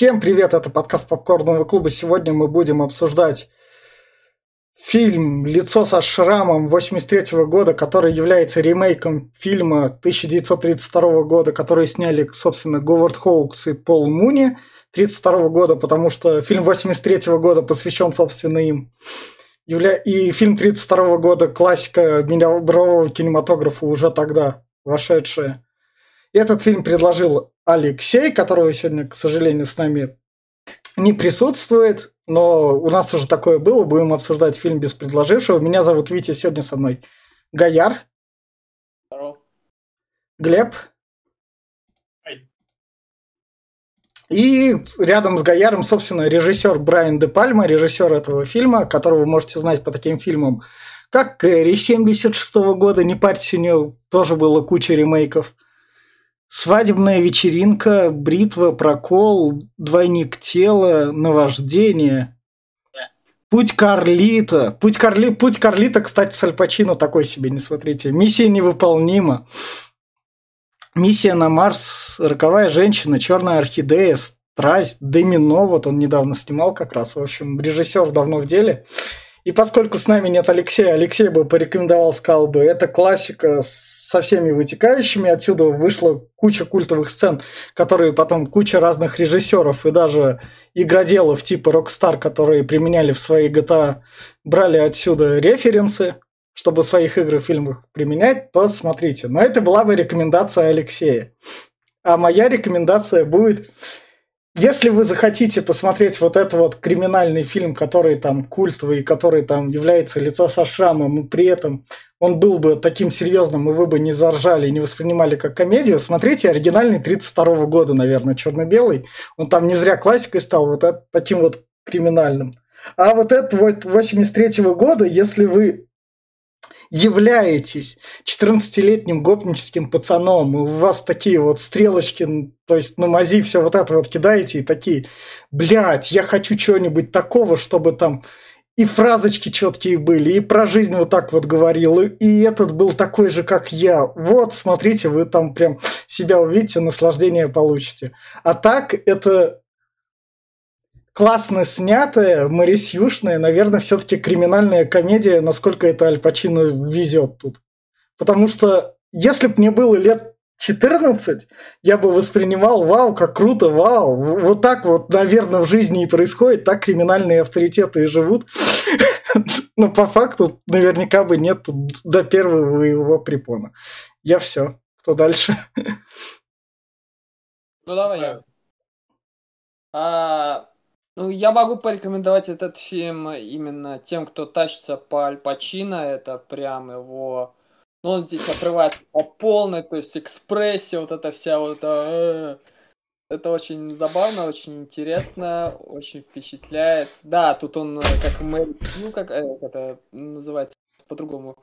Всем привет, это подкаст Попкорного клуба. Сегодня мы будем обсуждать фильм «Лицо со шрамом» 83 года, который является ремейком фильма 1932 года, который сняли, собственно, Говард Хоукс и Пол Муни 1932 года, потому что фильм 83 года посвящен, собственно, им. И фильм 1932 года классика мирового кинематографа уже тогда вошедшая. Этот фильм предложил Алексей, которого сегодня, к сожалению, с нами не присутствует, но у нас уже такое было, будем обсуждать фильм без предложившего. Меня зовут Витя, сегодня со мной Гаяр. Здорово. Глеб. Ай. И рядом с Гаяром, собственно, режиссер Брайан Де Пальма, режиссер этого фильма, которого вы можете знать по таким фильмам, как Кэрри 76 -го года, не парьтесь, у него тоже было куча ремейков – Свадебная вечеринка, бритва, прокол, двойник тела, наваждение. Путь Карлита. Путь, Карли... Путь Карлита, кстати, с Альпачино такой себе, не смотрите. Миссия невыполнима. Миссия на Марс, роковая женщина, черная орхидея, страсть, домино, вот он недавно снимал как раз. В общем, режиссер давно в деле. И поскольку с нами нет Алексея, Алексей бы порекомендовал, сказал бы, это классика со всеми вытекающими. Отсюда вышла куча культовых сцен, которые потом куча разных режиссеров и даже игроделов типа Rockstar, которые применяли в свои GTA, брали отсюда референсы, чтобы в своих играх, фильмах применять, то смотрите. Но это была бы рекомендация Алексея. А моя рекомендация будет если вы захотите посмотреть вот этот вот криминальный фильм, который там культовый, который там является лицо со шрамом, и при этом он был бы таким серьезным, и вы бы не заржали, не воспринимали как комедию, смотрите оригинальный 32 года, наверное, черно-белый. Он там не зря классикой стал, вот таким вот криминальным. А вот этот вот 83 -го года, если вы являетесь 14-летним гопническим пацаном, и у вас такие вот стрелочки, то есть на мази все вот это вот кидаете, и такие, блядь, я хочу чего-нибудь такого, чтобы там и фразочки четкие были, и про жизнь вот так вот говорил, и, этот был такой же, как я. Вот, смотрите, вы там прям себя увидите, наслаждение получите. А так, это классно снятая, Марисюшная, наверное, все-таки криминальная комедия, насколько это Аль Пачино везет тут. Потому что если бы мне было лет 14, я бы воспринимал, вау, как круто, вау, вот так вот, наверное, в жизни и происходит, так криминальные авторитеты и живут. Но по факту наверняка бы нет до первого его препона. Я все. Кто дальше? Ну давай. А, ну, я могу порекомендовать этот фильм именно тем, кто тащится по Аль Пачино. Это прям его... Ну, он здесь отрывает по полной, то есть экспрессия, вот эта вся вот... Э, это очень забавно, очень интересно, очень впечатляет. Да, тут он э, как Мэри ну, как э, это называется по-другому.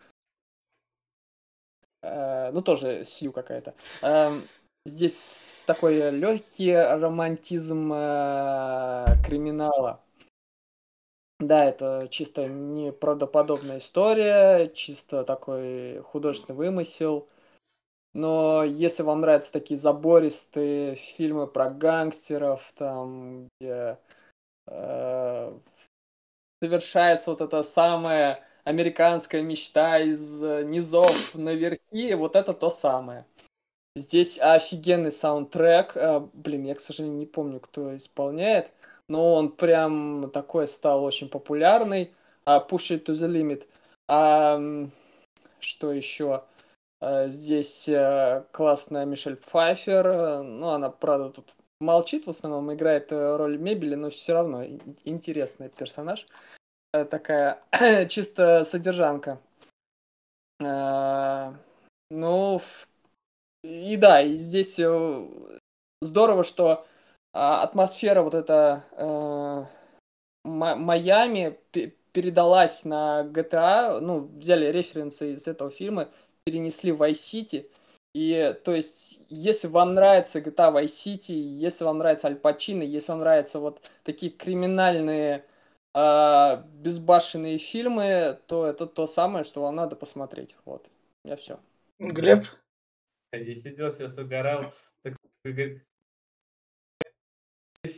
ну, тоже Сью какая-то. Эм, здесь такой легкий романтизм криминала. Да, это чисто неправдоподобная история, чисто такой художественный вымысел. Но если вам нравятся такие забористые фильмы про гангстеров, там, где э, совершается вот эта самая американская мечта из низов наверхи, вот это то самое. Здесь офигенный саундтрек. Э, блин, я, к сожалению, не помню, кто исполняет, но он прям такой стал очень популярный. Uh, Push It to the Limit. А, что еще? Uh, здесь uh, классная Мишель Пфайфер. Ну, она, правда, тут молчит в основном, играет роль мебели, но все равно интересный персонаж. Такая чисто содержанка. Ну, и да, и здесь э, здорово, что а, атмосфера вот эта э, Майами передалась на GTA, ну, взяли референсы из этого фильма, перенесли в Vice City. И то есть, если вам нравится GTA Vice City, если вам нравится Аль Пачино, если вам нравятся вот такие криминальные э, безбашенные фильмы, то это то самое, что вам надо посмотреть. Вот, я все. Глеб? Я сидел, сейчас угорал.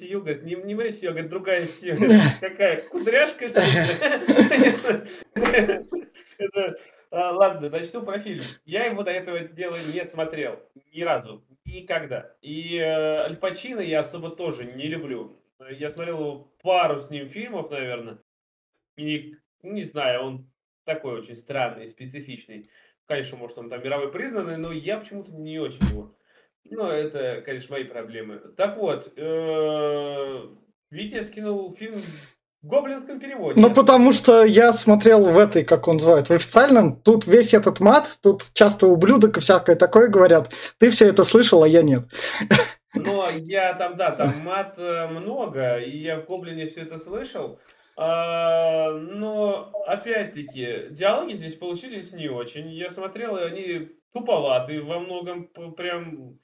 Сью, говорит, не, не Сью, а говорит, другая Сью. Какая? Кудряшка а, Ладно, начну про фильм. Я его до этого дела не смотрел. Ни разу. Никогда. И э, Аль Пачино я особо тоже не люблю. Я смотрел пару с ним фильмов, наверное. И не знаю, он такой очень странный, специфичный. Конечно, может, он там мировой признанный, но я почему-то не очень его. Ну, это, конечно, мои проблемы. Так вот, э, Витя скинул фильм в гоблинском переводе. Ну, потому что я смотрел в этой, как он называет, в официальном, тут весь этот мат, тут часто ублюдок и всякое такое говорят. Ты все это слышал, а я нет. Но я там, да, там мат э, много, и я в Гоблине все это слышал. А, но, опять-таки, диалоги здесь получились не очень. Я смотрел, и они туповатые во многом, прям...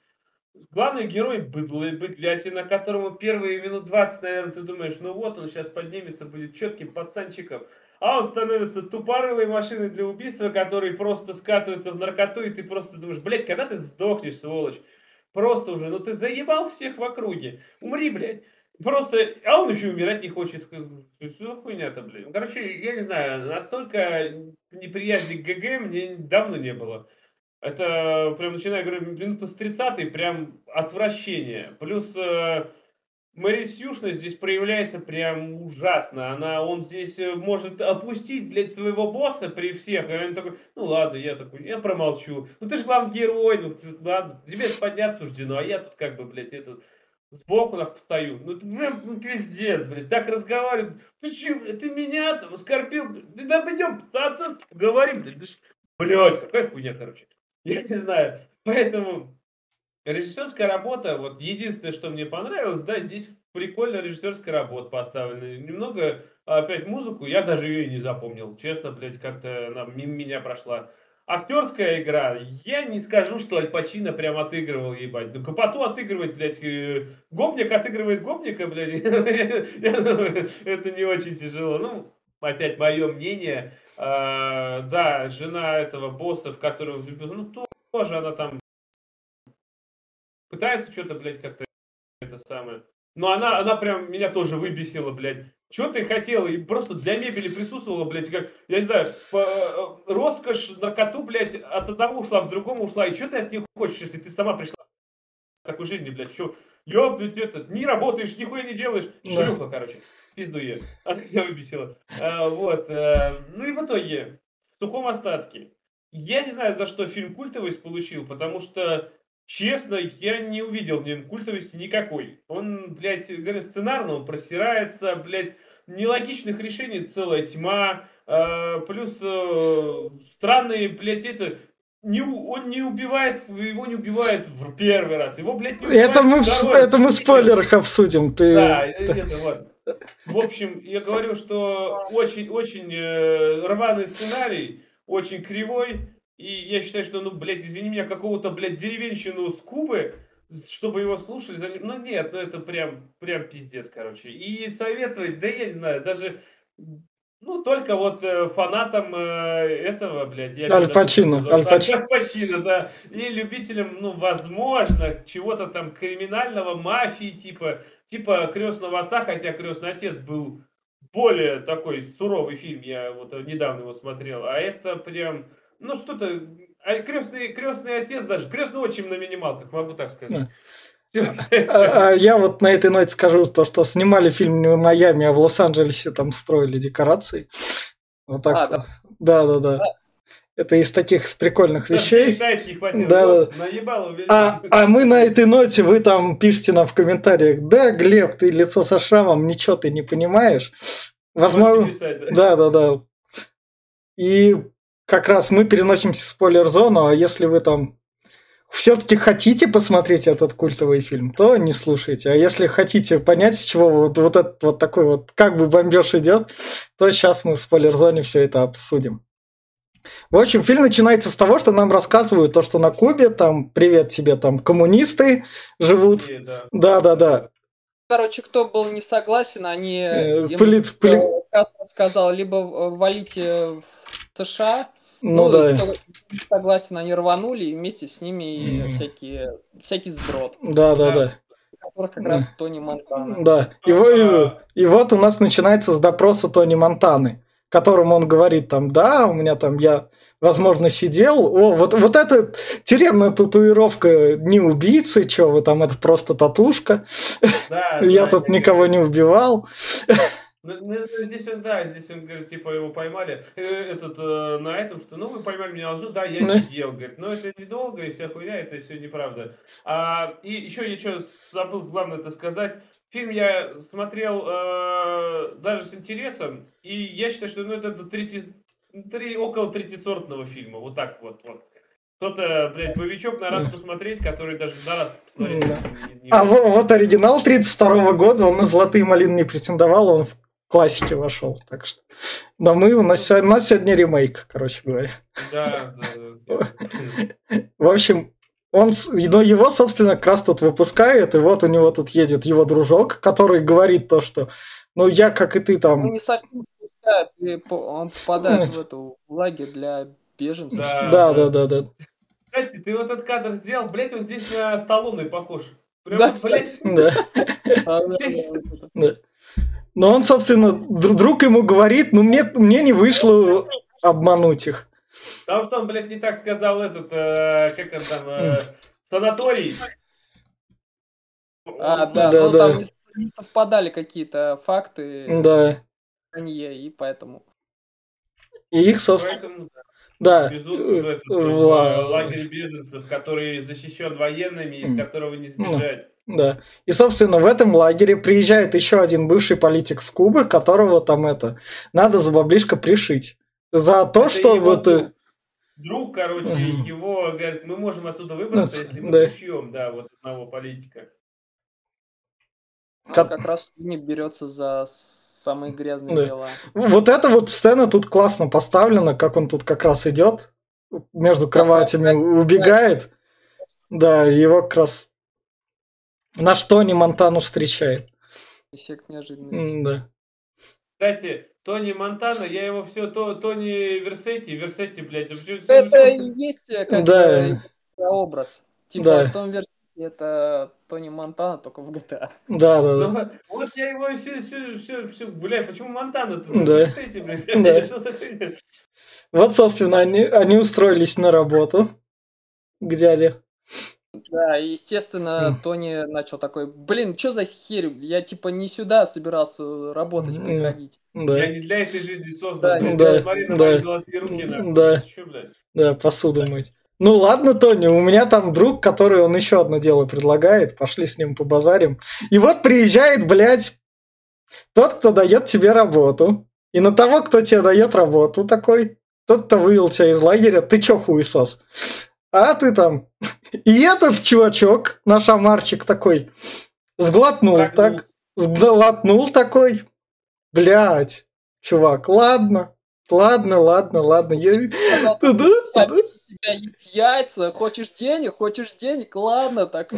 Главный герой быдлый, быдлятина, которому первые минут 20, наверное, ты думаешь, ну вот он сейчас поднимется, будет четким пацанчиком. А он становится тупорылой машиной для убийства, который просто скатывается в наркоту, и ты просто думаешь, блядь, когда ты сдохнешь, сволочь? Просто уже, ну ты заебал всех в округе. Умри, блядь. Просто, а он еще умирать не хочет. Что за хуйня-то, блядь? Короче, я не знаю, настолько неприязни к ГГ мне давно не было. Это прям, начиная, говорю, минуты с 30 прям отвращение. Плюс э, Мэри Сьюшна здесь проявляется прям ужасно. Она, он здесь э, может опустить для своего босса при всех. И он такой, ну ладно, я такой, я промолчу. Ну ты же главный герой, ну ладно, тебе подняться суждено, а я тут как бы, блядь, этот сбоку так стою. Ну, ты прям, ну, пиздец, блядь, так разговаривают. Ты че, ты меня там оскорбил? Блядь, да пойдем по-отцовски поговорим, блядь. Блядь, какая хуйня, короче. Я не знаю. Поэтому режиссерская работа, вот единственное, что мне понравилось, да, здесь прикольная режиссерская работа поставлена. Немного, опять, музыку, я даже ее и не запомнил. Честно, блядь, как-то она мимо меня прошла. Актерская игра, я не скажу, что Аль Пачино прям отыгрывал, ебать. Ну, Капоту отыгрывает, блядь, э, гопник отыгрывает гопника, блядь. Это не очень тяжело. Ну, опять мое мнение. А, да, жена этого босса, в которого влюбился, ну, тоже она там пытается что-то, блядь, как-то это самое. Но она, она прям меня тоже выбесила, блядь. Что ты хотела? И просто для мебели присутствовала, блядь, как, я не знаю, по, э, роскошь на коту, блядь, от одного ушла, к другому ушла. И что ты от них хочешь, если ты сама пришла такой жизни, блядь, что, ёб, блядь, это, не работаешь, нихуя не делаешь. Да. Шлюха, короче, пизду ее. Она меня выбесила. А, вот, а, ну и в итоге, в сухом остатке. Я не знаю, за что фильм культовость получил, потому что Честно, я не увидел в нем культовости никакой. Он, блядь, говорю, сценарно, он просирается, блядь, нелогичных решений целая тьма, э, плюс э, странные, блядь, это... Не, он не убивает, его не убивает в первый раз, его, блядь, не убивает Это мы, в, это мы в спойлерах обсудим. Ты... Да, это вот. В общем, я говорю, что очень-очень э, рваный сценарий, очень кривой, и я считаю, что, ну, блядь, извини меня, какого-то, блядь, деревенщину с Кубы, чтобы его слушали, за... ну нет, ну это прям, прям пиздец, короче. И советовать, да я не знаю, даже, ну только вот э, фанатам э, этого, блядь. Я Аль Пачино. Аль Пачино, да. И любителям, ну, возможно, чего-то там криминального, мафии, типа, типа крестного отца, хотя крестный отец был более такой суровый фильм, я вот недавно его смотрел, а это прям ну что-то, а крестный, крестный отец даже, крестный отчим на минималках, могу так сказать. А, а я вот на этой ноте скажу то, что снимали фильм не в Майами, а в Лос-Анджелесе, там строили декорации. Вот так а, вот. Да, да, да. Это из таких прикольных вещей. Да, а, а мы на этой ноте, вы там пишите нам в комментариях, да, Глеб, ты лицо со шрамом, ничего ты не понимаешь. Возможно, да, да, да. И как раз мы переносимся в спойлер-зону, а если вы там все-таки хотите посмотреть этот культовый фильм, то не слушайте. А если хотите понять, с чего вот, вот этот вот такой вот, как бы бомбеж идет, то сейчас мы в спойлер-зоне все это обсудим. В общем, фильм начинается с того, что нам рассказывают то, что на Кубе там, привет тебе, там коммунисты живут. Да, да, да. Короче, кто был не согласен, они э, Полит, полит... сказал, либо валите в США, ну, ну да. Кто согласен, они рванули, и вместе с ними mm. всякие, всякий сброд. Да, да, да. которых как раз Тони Монтана. Да. И, и, и вот у нас начинается с допроса Тони Монтаны, которому он говорит там, да, у меня там, я, возможно, сидел. О, вот, вот эта тюремная татуировка не убийцы, что вы там, это просто татушка. Да, я да, тут никого не убивал. Ну, ну, здесь он, да, здесь он говорит, типа, его поймали, э, этот, э, на этом, что, ну, вы поймали меня лжу, да, я сидел, говорит, но это недолго, и вся хуйня, это все неправда. А, и еще я что забыл главное это сказать, фильм я смотрел э, даже с интересом, и я считаю, что, ну, это третий, три, около третисортного фильма, вот так вот, вот. Кто-то, блядь, боевичок на раз посмотреть, который даже на раз посмотреть. Да. Не, не а вот, вот оригинал 32 -го года, он на «Золотые малины» не претендовал, он в классики вошел. Так что. Но мы у нас, у нас сегодня ремейк, короче говоря. Да, да, да. В общем, он, но его, собственно, как раз тут выпускают, и вот у него тут едет его дружок, который говорит то, что, ну, я, как и ты, там... Ну, не совсем выпускают, он попадает в эту лагерь для беженцев. Да, да, да, да. Кстати, ты вот этот кадр сделал, блять, он здесь на Сталлоне похож. Прям, да, блядь. Да. Но он, собственно, друг ему говорит, ну мне, мне не вышло обмануть их. Потому что он, блядь, не так сказал этот, э, как он там, э, санаторий. А, да, да, ну да. там не совпадали какие-то факты. Да. И поэтому. И их, собственно... Да. Везут в, этот, в, в лагерь беженцев, который защищен военными, из которого не сбежать. Да. И, собственно, в этом лагере приезжает еще один бывший политик с Кубы, которого там это надо за баблишко пришить. За то, это что вот... Друг, друг короче, mm. его говорит, мы можем оттуда выбраться, ну, если мы да. пришьем, да, вот одного политика. Он как... как раз не берется за самые грязные да. дела. Вот эта вот сцена тут классно поставлена, как он тут как раз идет между кроватями, убегает. Да, его как раз на что не Монтану встречает. Эффект неожиданности. Да. Кстати, Тони Монтана, я его все, то, Тони Версетти, Версетти, блядь. Все, это все... и есть э, как да. бы образ. Типа да. Том Версетти это Тони Монтана, только в GTA. Да, да, да. Ну, вот я его все, все, все, все, блядь, почему Монтана-то? Да. Версетти, блядь. Да. Вот, собственно, они, они устроились на работу к дяде. Да, и, естественно, Тони начал такой, блин, что за херь? Я, типа, не сюда собирался работать, приходить. Да. Я не для этой жизни создан. Да, да, смотри на да, мои золотые руки, нахуй. Да, Чё, да, посуду мыть. Ну ладно, Тони, у меня там друг, который он еще одно дело предлагает. Пошли с ним по базарим. И вот приезжает, блядь, тот, кто дает тебе работу. И на того, кто тебе дает работу, такой, тот, кто вывел тебя из лагеря, ты чё, хуесос? А ты там и этот чувачок, наш Амарчик такой, сглотнул Прогнул. так, сглотнул такой, блядь, чувак, ладно, ладно, ладно, ладно. Я... Да, у тебя есть яйца, хочешь денег, хочешь денег, ладно, так.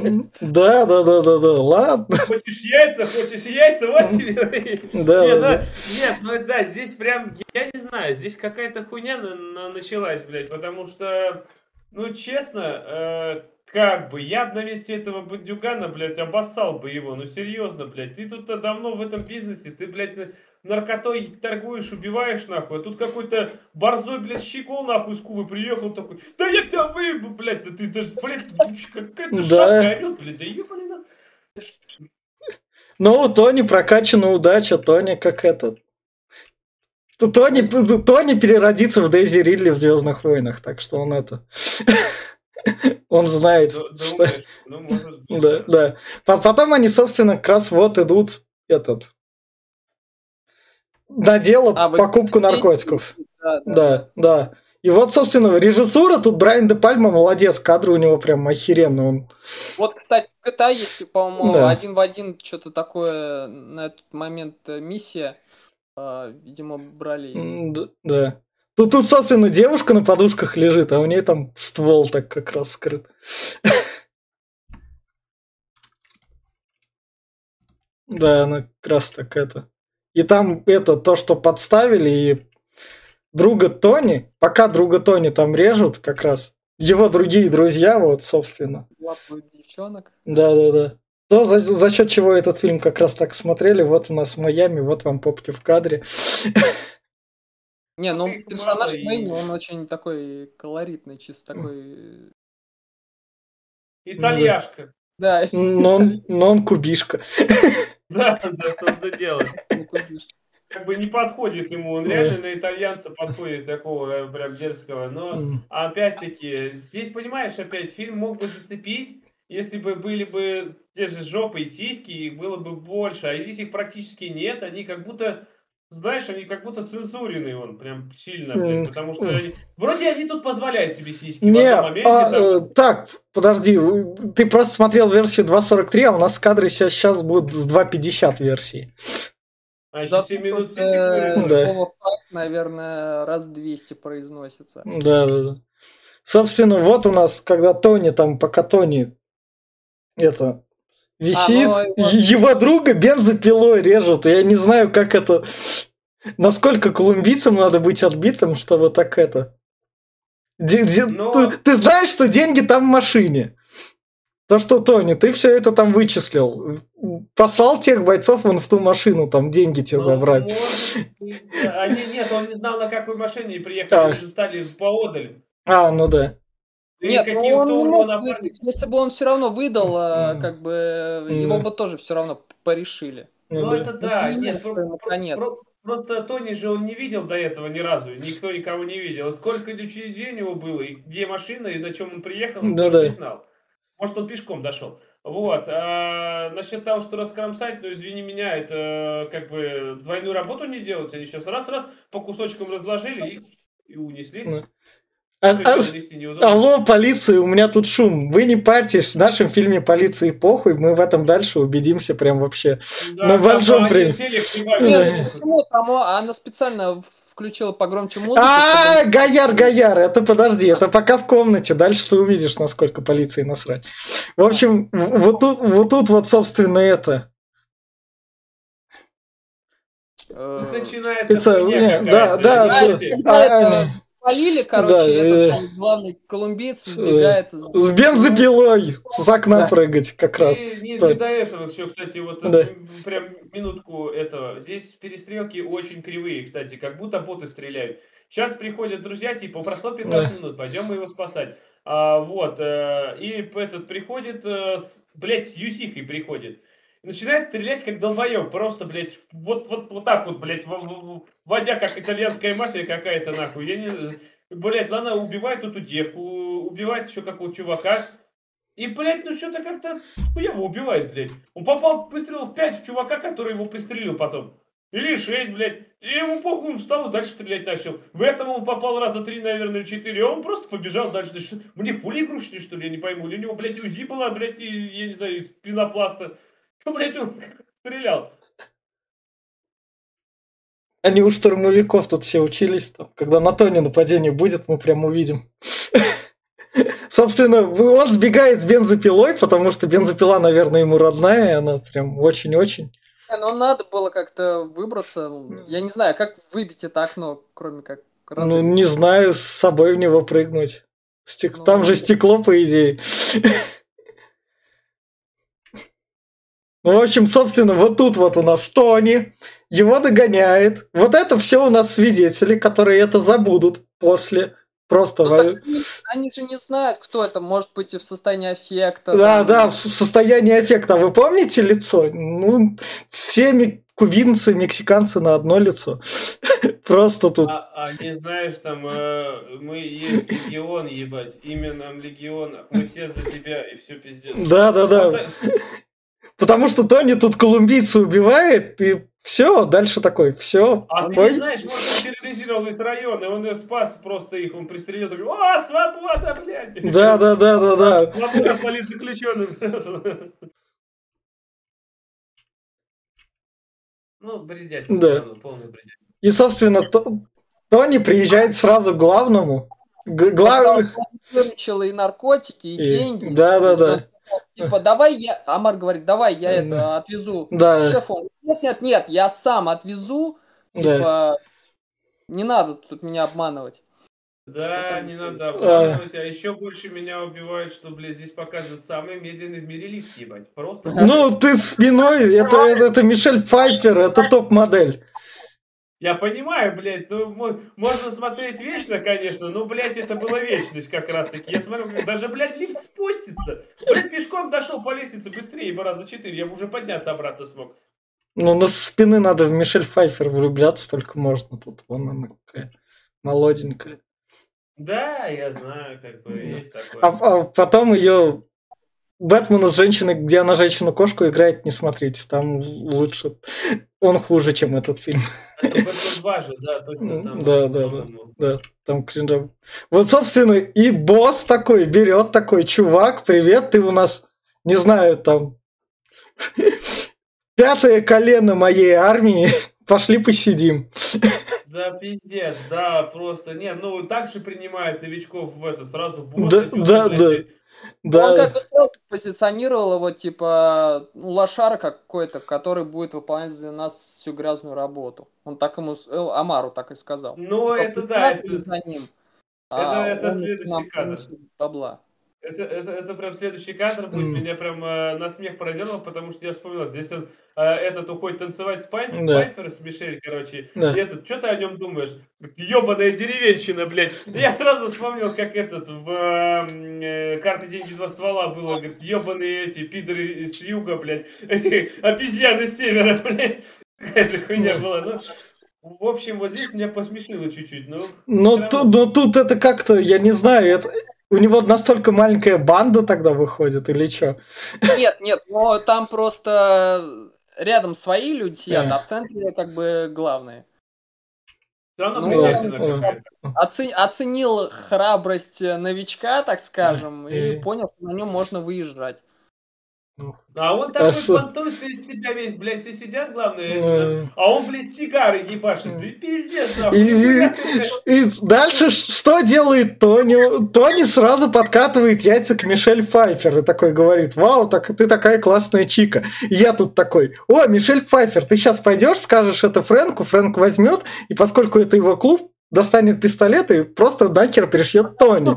Да, да, да, да, да, ладно. Хочешь яйца, хочешь яйца, вот тебе. Да, нет, да, ну, нет, ну да, здесь прям, я не знаю, здесь какая-то хуйня началась, блядь, потому что ну, честно, э, как бы, я бы на месте этого бандюгана, блядь, обоссал бы его. Ну, серьезно, блядь, ты тут давно в этом бизнесе, ты, блядь, наркотой торгуешь, убиваешь, нахуй. А тут какой-то борзой, блядь, щекол, нахуй, с Кубы приехал такой, да я тебя выебу, блядь, да ты даже, блядь, какая-то да. шапка орет, блядь, да ебаный на... Ну, Тони прокачана удача, Тони как этот. Тони, Тони переродится в Дейзи Ридли в Звездных войнах, так что он это. Он знает, что... Ну, да, да. Потом они, собственно, как раз вот идут этот на дело а, покупку наркотиков. Да, да, да, да. И вот, собственно, режиссура тут Брайан де Пальма молодец, кадры у него прям охеренные. Он... Вот, кстати, в GTA есть, по-моему, да. один в один что-то такое на этот момент э, миссия. А, видимо, брали. Да. да. Тут, тут, собственно, девушка на подушках лежит, а у нее там ствол так как раз скрыт. Да, она как раз так это. И там это то, что подставили, и друга Тони, пока друга Тони там режут, как раз его другие друзья, вот, собственно. девчонок. Да, То, за, за счет чего этот фильм как раз так смотрели. Вот у нас Майами, вот вам попки в кадре. Не, ну персонаж Мэйни, он очень такой колоритный, чисто такой... Итальяшка. Да, Но он, но он кубишка. Да, да, что не купишь. Как бы не подходит ему, он реально на итальянца подходит такого э, прям дерзкого, но опять-таки, здесь, понимаешь, опять фильм мог бы зацепить, если бы были бы те же жопы и сиськи, их было бы больше, а здесь их практически нет, они как будто, знаешь, они как будто цензуренные он, прям сильно, блин, потому что они- вроде они тут позволяют себе сиськи Не, моменте, а, там, э, так, подожди, ты просто смотрел версию 2.43, а у нас кадры сейчас будут с 2.50 версии. а еще Зато 7 минут э. Да. «факт», наверное, раз 200 произносится. Да, да, да. Собственно, вот у нас, когда Тони там, пока Тони это висит, А, ну, его друга бензопилой режут. Я не знаю, как это... Насколько колумбийцам надо быть отбитым, чтобы так это... Де- де- Но- ты, ты знаешь, что деньги там в машине. То, что, Тони, ты все это там вычислил. Послал тех бойцов вон в ту машину, там деньги тебе Ну, забрать. может. А, не- нет, он не знал, на какой машине приехали, А. они же стали поодаль. А, ну да. Нет, ну он не мог выдать. Если бы он все равно выдал, э, как бы Мгм. его бы тоже все равно порешили. Ну Ну, это Ну, да, нет, про- про- про- просто Тони же он не видел до этого ни разу, никто никого не видел. Сколько людей у него было, и где машина, и на чем он приехал, он Да, тоже да. не знал. Может, он пешком дошел. Вот. А насчет того, что раскромсать, ну, извини меня, это как бы двойную работу не делать. Они сейчас раз-раз по кусочкам разложили и, и унесли. А- а-. Алло, полиция, у меня тут шум. Вы не парьтесь, в нашем фильме полиции похуй, мы в этом дальше убедимся прям вообще. Да, на большом. Да. Нет, ну почему там о- она специально включила погромче музыку? А, Гояр, Гояр, это подожди, это пока в комнате, дальше ты увидишь, насколько полиции насрать. В общем, вот тут, вот тут вот, собственно, это. Начинается да, да, Спалили, короче, Да, этот э, там главный колумбиец сбегает. из- С бензопилой с окна Да. прыгать как раз. И не, Да. не до этого все, кстати, вот Да. прям минутку этого. Здесь перестрелки очень кривые, кстати, как будто боты стреляют. Сейчас приходят друзья, типа, прошло 15 Да. минут, пойдем мы его спасать. А, вот, э, и этот приходит, э, с, блядь, с Юсихой приходит. Начинает стрелять как долбоеб, просто, блядь, вот, вот, вот так вот, блядь, в- в- вводя как итальянская мафия какая-то, нахуй. Я не... Блядь, ладно, убивает эту девку, убивает еще какого чувака. И, блядь, ну что-то как-то хуево убивает, блядь. Он попал, выстрелил 5 в чувака, который его пристрелил потом. Или 6, блядь. И ему похуй, он встал и дальше стрелять начал. В этом он попал раза три, наверное, четыре. Он просто побежал дальше. Да что, мне пули игрушечные, что ли, я не пойму. Или у него, блядь, УЗИ была, блядь, и, я не знаю, из пенопласта. Что, блядь, он стрелял? Они у штурмовиков тут все учились, там, когда на Тони нападение будет, мы прям увидим. Собственно, он сбегает с бензопилой, потому что бензопила, наверное, ему родная, и она прям очень-очень. Не, Ну, надо было как-то выбраться. Я не знаю, как выбить это окно, кроме как Ну, разрыть. не знаю, с собой в него прыгнуть. Стек- Ну, Там же да. стекло, по идее. Ну, в общем, собственно, вот тут вот у нас Тони, его догоняет. Вот это все у нас свидетели, которые это забудут после. Просто... Ну, во- так они, они же не знают, кто это. Может быть, и в состоянии аффекта. Да, там. да, в состоянии эффекта. Вы помните лицо? Ну, все ми- кубинцы, мексиканцы на одно лицо. Просто тут. А, а не знаешь, там, э, мы есть легион, ебать. Имя нам легион. Мы все за тебя, и все пиздец. Да, да, да. Потому что Тони тут колумбийца убивает, и все, дальше такой, все. А ты не знаешь, может, он терроризировал весь район, и он спас просто их, он пристрелил, такой, о, свобода, блядь! Да, да, да, да, да. Свобода политзаключенным. Ну, бредять. Да. Полный бредять. И, собственно, То- Тони приезжает сразу к главному. Г- Потому Глав... что он выручил и наркотики, и, И- деньги. да, да, да. Типа, давай я... Амар говорит, давай я это отвезу Да, шефу. Нет, нет, нет, я сам отвезу. Да. Типа, не надо тут меня обманывать. Да, Это- не надо обманывать, а еще больше меня убивает, что, блядь, здесь показывают самый медленный в мире лифт, ебать. Просто. Ну, ты спиной, это, это, это Мишель Пфайфер, это топ-модель. Я понимаю, блядь, ну, мо- можно смотреть вечно, конечно, но, блядь, это была вечность как раз-таки. Я смотрю, даже, блядь, лифт спустится. Блядь, пешком дошел по лестнице быстрее, бы раза четыре, я бы уже подняться обратно смог. Ну, на спины надо в Мишель Пфайфер влюбляться только можно. Тут вон она какая молоденькая. Да, я знаю, как бы, есть такое. А, а потом ее Бэтмена с женщиной, где она женщину-кошку играет, не смотрите. Там лучше. Он хуже, чем этот фильм. Это Бэтмен 2 же, да, точно там. Да, да, да. Да, там кринжа. Вот, собственно, и босс такой берет такой, чувак, привет, ты у нас, не знаю, там, пятое колено моей армии, пошли посидим. Да, пиздец, да, просто, не, ну, так же принимают новичков в это, сразу босс Да, да, да. Да, Он как бы сразу позиционировал его, типа, ну, лошара какой-то, который будет выполнять за нас всю грязную работу. Он так ему, э, Амару так и сказал. Ну, Типа, это да, это, за ним. а это следующий кадр. бабла. Это, это, это прям следующий кадр будет, меня прям э, на смех проделал, потому что я вспомнил, здесь он, э, этот уходит танцевать с Пайн, Да. Пайфер, с Мишель, короче, Да. и этот, что ты о нем думаешь? Ебаная деревенщина, блядь. Я сразу вспомнил, как этот, в э, карте деньги два ствола было, говорит, ебаные эти пидоры с юга, блядь, обезьяны с севера, блядь. Какая же хуйня была, ну... В общем, вот здесь меня посмешило чуть-чуть, но... но, всё ту- но тут это как-то, я не знаю, это, у него настолько маленькая банда тогда выходит, или что? Нет, нет, но там просто рядом свои люди сидят, Э. а в центре как бы главные. Ну, бредятина э, какая-то. Оце- оценил храбрость э, новичка, так скажем, и Э. понял, что на нем можно выезжать. А он такой с- понтуется из себя весь, блядь, все сидят, главное, это, Ну. да. а он, блядь, сигары ебашит. Да пиздец, И, нахуй. и- ты, блядь. и дальше что делает Тони? Тони сразу подкатывает яйца к Мишель Пфайфер и такой говорит, вау, так ты такая классная чика. И я тут такой, о, Мишель Пфайфер, ты сейчас пойдешь, скажешь это Фрэнку, Фрэнк возьмет, и поскольку это его клуб, достанет пистолет и просто нахер перешьет Тони.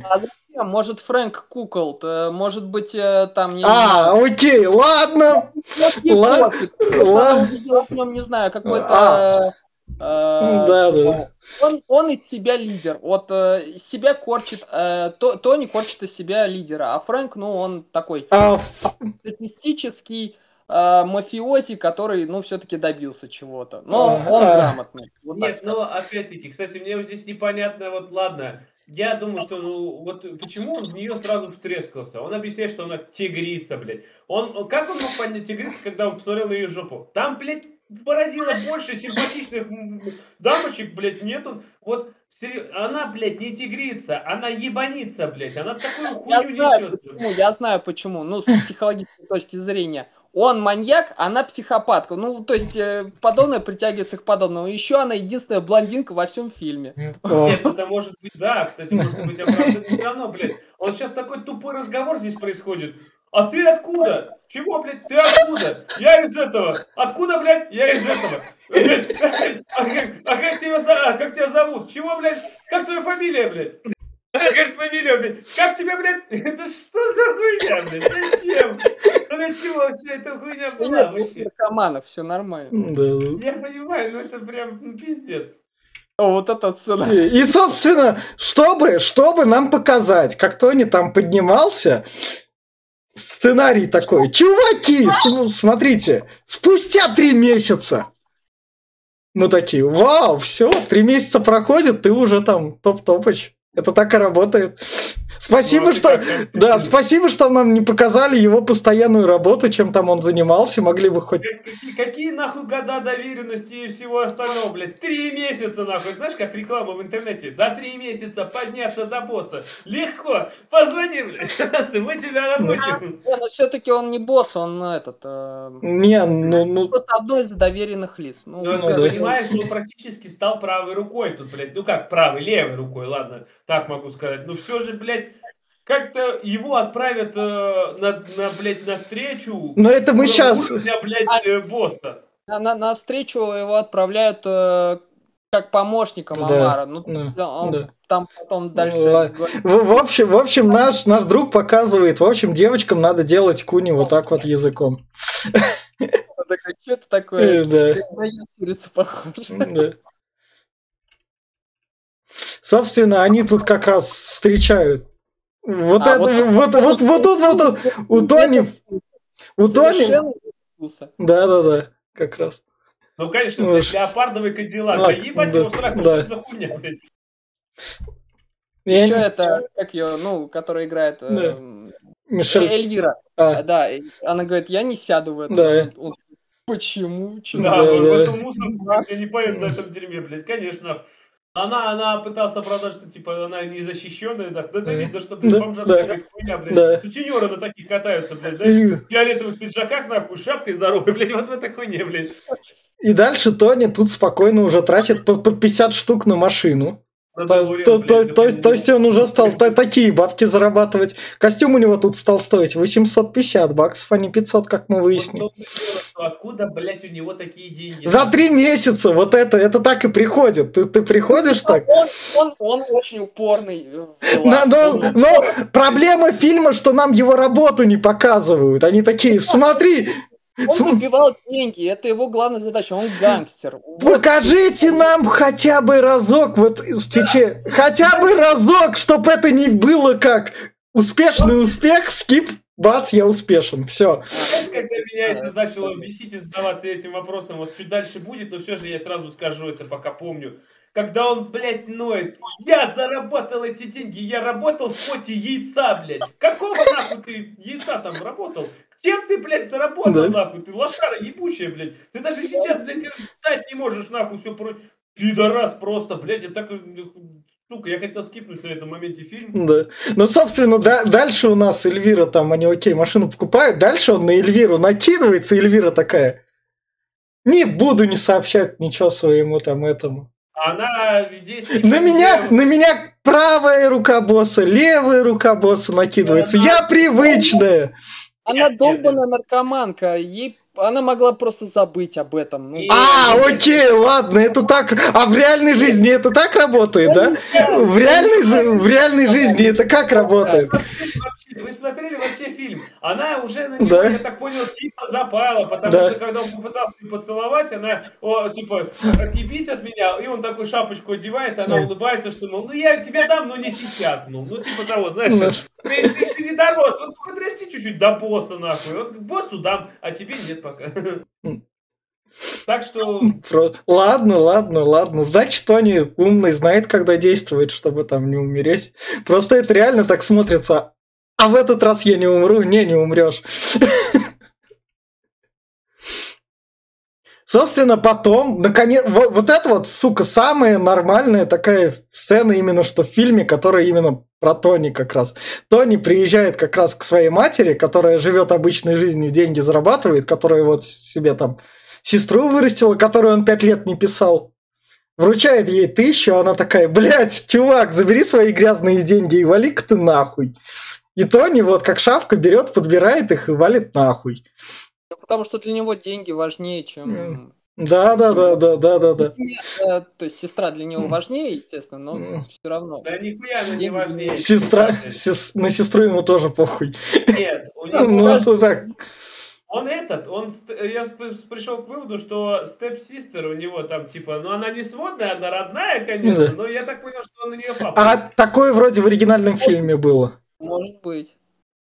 Зачем? Может, Фрэнк кукол, может быть, э, там, не А, окей, ладно. знаю, ей ла- пофиг, потому что ла- она увидела в нем, не знаю, какой-то... А. э, э, Да, типа, да. Он, он из себя лидер. Вот э, себя корчит, э, То- Тони корчит из себя лидера, а Фрэнк, ну, он такой А, статистический э, мафиози, который, ну, все-таки добился чего-то. Но он грамотный. Вот Нет, скажем. ну, опять-таки, кстати, мне вот здесь непонятно, вот, ладно, я думаю, что, ну, вот почему он в нее сразу втрескался? Он объясняет, что она тигрица, блядь. Он, как он мог понять тигрицу, когда он посмотрел на ее жопу? Там, блядь, породила больше симпатичных дамочек, блядь, нету. Вот, сери- она, блядь, не тигрица, она ебаница, блядь. Она такую Я хуйню знаю несет. почему, я знаю почему. Ну, с психологической точки зрения. Он маньяк, она психопатка. Ну, то есть, э, подобное притягивается к подобному. Еще она единственная блондинка во всем фильме. о, Нет, это может быть, да, кстати, может быть оправдано. Но все равно, блядь, он сейчас такой тупой разговор здесь происходит. А ты откуда? Чего, блядь, ты откуда? Я из этого. Откуда, блядь? Я из этого. А как, а как тебя, за- а как тебя зовут? Чего, блядь? Как твоя фамилия, блядь? Как фамилия, блядь? Как тебя, блядь? Это что за хуйня, блядь? Зачем? Ну для чего вся эта хуйня была нет, вообще? наркоманов, все нормально. да. Я понимаю, но это прям ну, пиздец. О, вот эта сцена. И, и, собственно, чтобы, чтобы нам показать, как Тони там поднимался, сценарий такой. Чуваки, с- смотрите, спустя три месяца. Мы такие, вау, все, три месяца проходит, ты уже там топ-топыч. Это так и работает. Спасибо, Ну, что... ты Да, спасибо, что нам не показали его постоянную работу, чем там он занимался, могли бы хоть... Как- Какие, какие нахуй года доверенности и всего остального, блядь? Три месяца нахуй. Знаешь, как реклама в интернете? За три месяца подняться до босса. Легко. Позвони, блядь. Мы тебя напустим. Но все-таки он не босс, он этот... э, Не, ну, ну, Просто одно из доверенных лиц. Ну, Ну, Ну, понимаешь, ну практически стал правой рукой тут, блядь. Ну как правой, левой рукой, ладно, так могу сказать. Но все же, блядь, как-то его отправят э, на, на, блядь, на встречу. но это мы сейчас... Уровня, блядь, э, босса. на, на, на встречу его отправляют э, как помощником Да, Амара. Ну, да, да, он да. там потом дальше... Ла- говорит, В, в общем, в общем, наш, наш друг показывает, в общем, девочкам надо делать куни вот так вот языком. это такое? Э, Да. На ящерицу похож. Да. Собственно, они тут как раз встречают. Вот А, это, вот- вот, вот, вот, тут вот, тут, у Тони, у Тони, да, да, да, как раз. Ну, конечно, Ну, блядь, ш- леопардовый кадиллак. Лак, Да ебать да, его сраку, да. что это за хуйня, блядь? Еще не- это, как ее, ну, которая играет Да. эм, Мишель, Эльвира. а, Да, и она говорит, я не сяду в это. Да. Он- Почему? Да, Да, вот да. в эту мусорку, я не поеду на этом дерьме, блядь, конечно. Она, она пыталась оправдать, что, типа, она незащищенная, да, да, Да. видно, что, блядь, Да, бомжатся да. какая-то хуйня, блядь. Да. Сутенеры на таких катаются, блядь, знаешь, в фиолетовых пиджаках, нахуй, шапкой здоровой, блядь, вот в этой хуйне, блядь. И дальше Тони тут спокойно уже тратит по 50 штук на машину. То, то- то- то есть- то есть он уже стал та- такие бабки зарабатывать. Костюм у него тут стал стоить 850 баксов, а не 500, как мы выяснили. Откуда, блядь, у него такие деньги? За три месяца вот это, это так и приходит. Ты, ты приходишь так? Он, он, он очень упорный Но, но- но проблема фильма, что нам его работу не показывают. Они такие, смотри, Он выбивал деньги, это его главная задача, он гангстер. Вот. покажите нам хотя бы разок, вот в тече- хотя бы разок, чтобы это не было как успешный успех, скип, бац, я успешен. Все. Знаешь, когда меня это начало бесить и задаваться этим вопросом, вот чуть дальше будет, но все же я сразу скажу это, пока помню. Когда он, блядь, ноет, я заработал эти деньги, я работал в поте яйца, блядь. Какого нахуй ты яйца там работал? Чем ты, блядь, заработал, Да. нахуй? Ты лошара ебучая, блядь. Ты даже сейчас, блядь, встать не можешь, нахуй, все про... Пидорас просто, блядь, я так... э, Сука, я хотел скипнуть на этом моменте фильм. Да. Ну, собственно, да- дальше у нас Эльвира там, они, окей, машину покупают, дальше он на Эльвиру накидывается, Эльвира такая, не буду не сообщать ничего своему там этому. Она здесь... На меня, на меня правая рука босса, левая рука босса накидывается. Я привычная. Она Нет, долбаная наркоманка, ей она могла просто забыть об этом. Ну, И- А, окей, ладно, это так. А в реальной жизни это так работает, да? В реальной, в реальной жизни это как работает? Вы смотрели вообще фильм? Она уже на него, Да. я так понял, типа запала, потому Да. что когда он попытался ее поцеловать, она, о, типа, отъебись от меня, и он такую шапочку одевает, она Да. улыбается, что, мол, ну я тебе дам, но не сейчас, мол, ну типа того, Да. знаешь, ты, ты еще не дорос, вот подрасти чуть-чуть до босса, нахуй, вот боссу дам, а тебе нет пока. Так что, Ладно, ладно, ладно. Значит, Тони умный, знает, когда действовать, чтобы там не умереть. Просто это реально так смотрится. А в этот раз я не умру. Не, не умрешь. Собственно, потом, наконец, вот, вот это вот, сука, самая нормальная такая сцена именно что в фильме, которая именно про Тони как раз. Тони приезжает как раз к своей матери, которая живет обычной жизнью, деньги зарабатывает, которая вот себе там сестру вырастила, которую он пять лет не писал. Вручает ей тысячу, она такая, блядь, чувак, забери свои грязные деньги и вали-ка ты нахуй. И Тони вот как шавка берет, подбирает их и валит нахуй. Ну, Потому что для него деньги важнее, чем... Да, да, да, да, да, да, да. Э, То есть сестра для него важнее, естественно, но все равно. да нихуя она не важнее. Сестра, сес- на сестру ему тоже похуй. Нет, у него Ну, это так. Он этот, он, я пришел к выводу, что степ-систер у него там, типа, ну она не сводная, она родная, конечно, Да. но я так понял, что он у нее папа. А такое вроде в оригинальном фильме было. Может быть.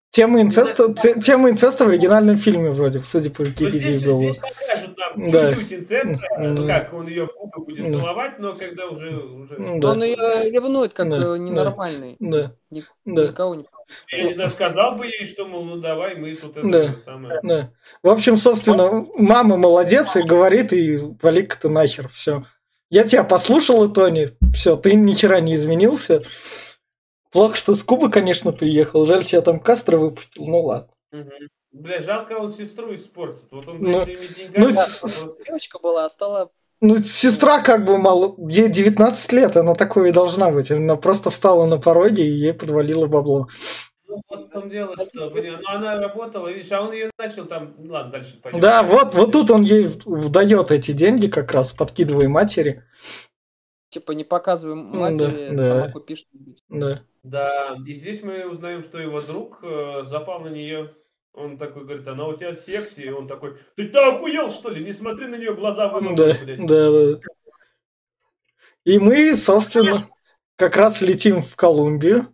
Тема инцеста, те- тема инцеста в оригинальном фильме вроде, судя по Но Википедии, здесь, было. здесь покажут там Да. чуть-чуть инцеста, ну как, он ее в губы будет Да. целовать, но когда уже... уже... Ну, Да. Он ее ревнует как Да, э, ненормальный. Да, Ни- да. Никого не Я не знаю, сказал бы ей, что, мол, ну давай, мы тут это Да. самое... да. В общем, собственно, мама молодец и говорит, и вали-ка ты нахер, все. Я тебя послушала, Тони, все, ты ни хера не изменился. Плохо, что с Кубы, конечно, приехал. Жаль, тебя там Кастро выпустил, ну ладно. Мгм. Бля, жалко, он сестру испортит. Вот он Ну, ну, с- Девочка была, а стала... Ну, сестра как бы мало... Ей 19 лет, она такой и должна быть. Она просто встала на пороге, и ей подвалило бабло. Ну, вот в том дело, что, блин, ну она работала, видишь, а он ее начал там, ну ладно, дальше пойдем. Да, вот, вот тут он ей вдает эти деньги как раз, подкидывая матери. Типа не показываем Ну матери, да, сама да. купи что-нибудь. Да. Да, и здесь мы узнаем, что его друг э, запал на нее. Он такой говорит, она у тебя секси. И он такой, ты ты охуел, что ли? Не смотри на нее, глаза Да, выломаны, да, блядь. да. И мы, собственно, как раз летим в Колумбию,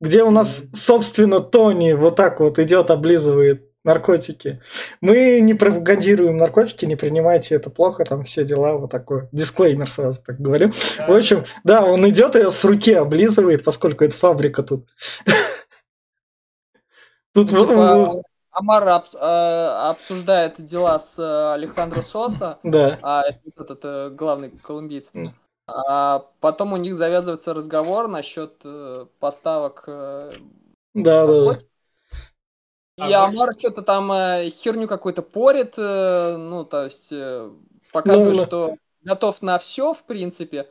где у нас, собственно, Тони вот так вот идет, облизывает наркотики. Мы не пропагандируем наркотики, не принимайте это плохо, там все дела, вот такой дисклеймер сразу так говорю. Да. В общем, да, он идет ее с руки облизывает, поскольку это фабрика тут. Тут Ну, типа, Амар обс- э, обсуждает дела с э, Алехандро Соса, да, а этот э, главный колумбиец. А потом у них завязывается разговор насчет э, поставок да, да, да. А И Амар что-то там э, херню какую-то порит, э, ну, то есть э, показывает, Ну, ну. что готов на все, в принципе.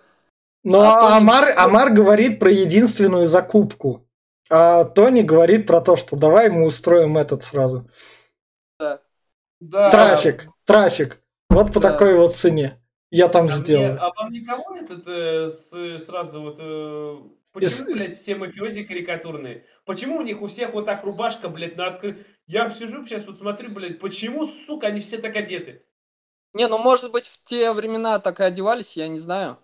Но А Тони- Амар, Амар говорит про единственную закупку. А Тони говорит про то, что давай мы устроим этот сразу. Да. Трафик, трафик. Вот по Да. такой вот цене. Я там А, мне, сделаю. а вам никого этот э, с- сразу вот... э, Из- почему, блядь, все мафиози карикатурные? Почему у них у всех вот так рубашка, блядь, на открыт... Я сижу сейчас вот смотрю, блядь, почему, сука, они все так одеты? Не, ну, может быть, в те времена так и одевались, я не знаю.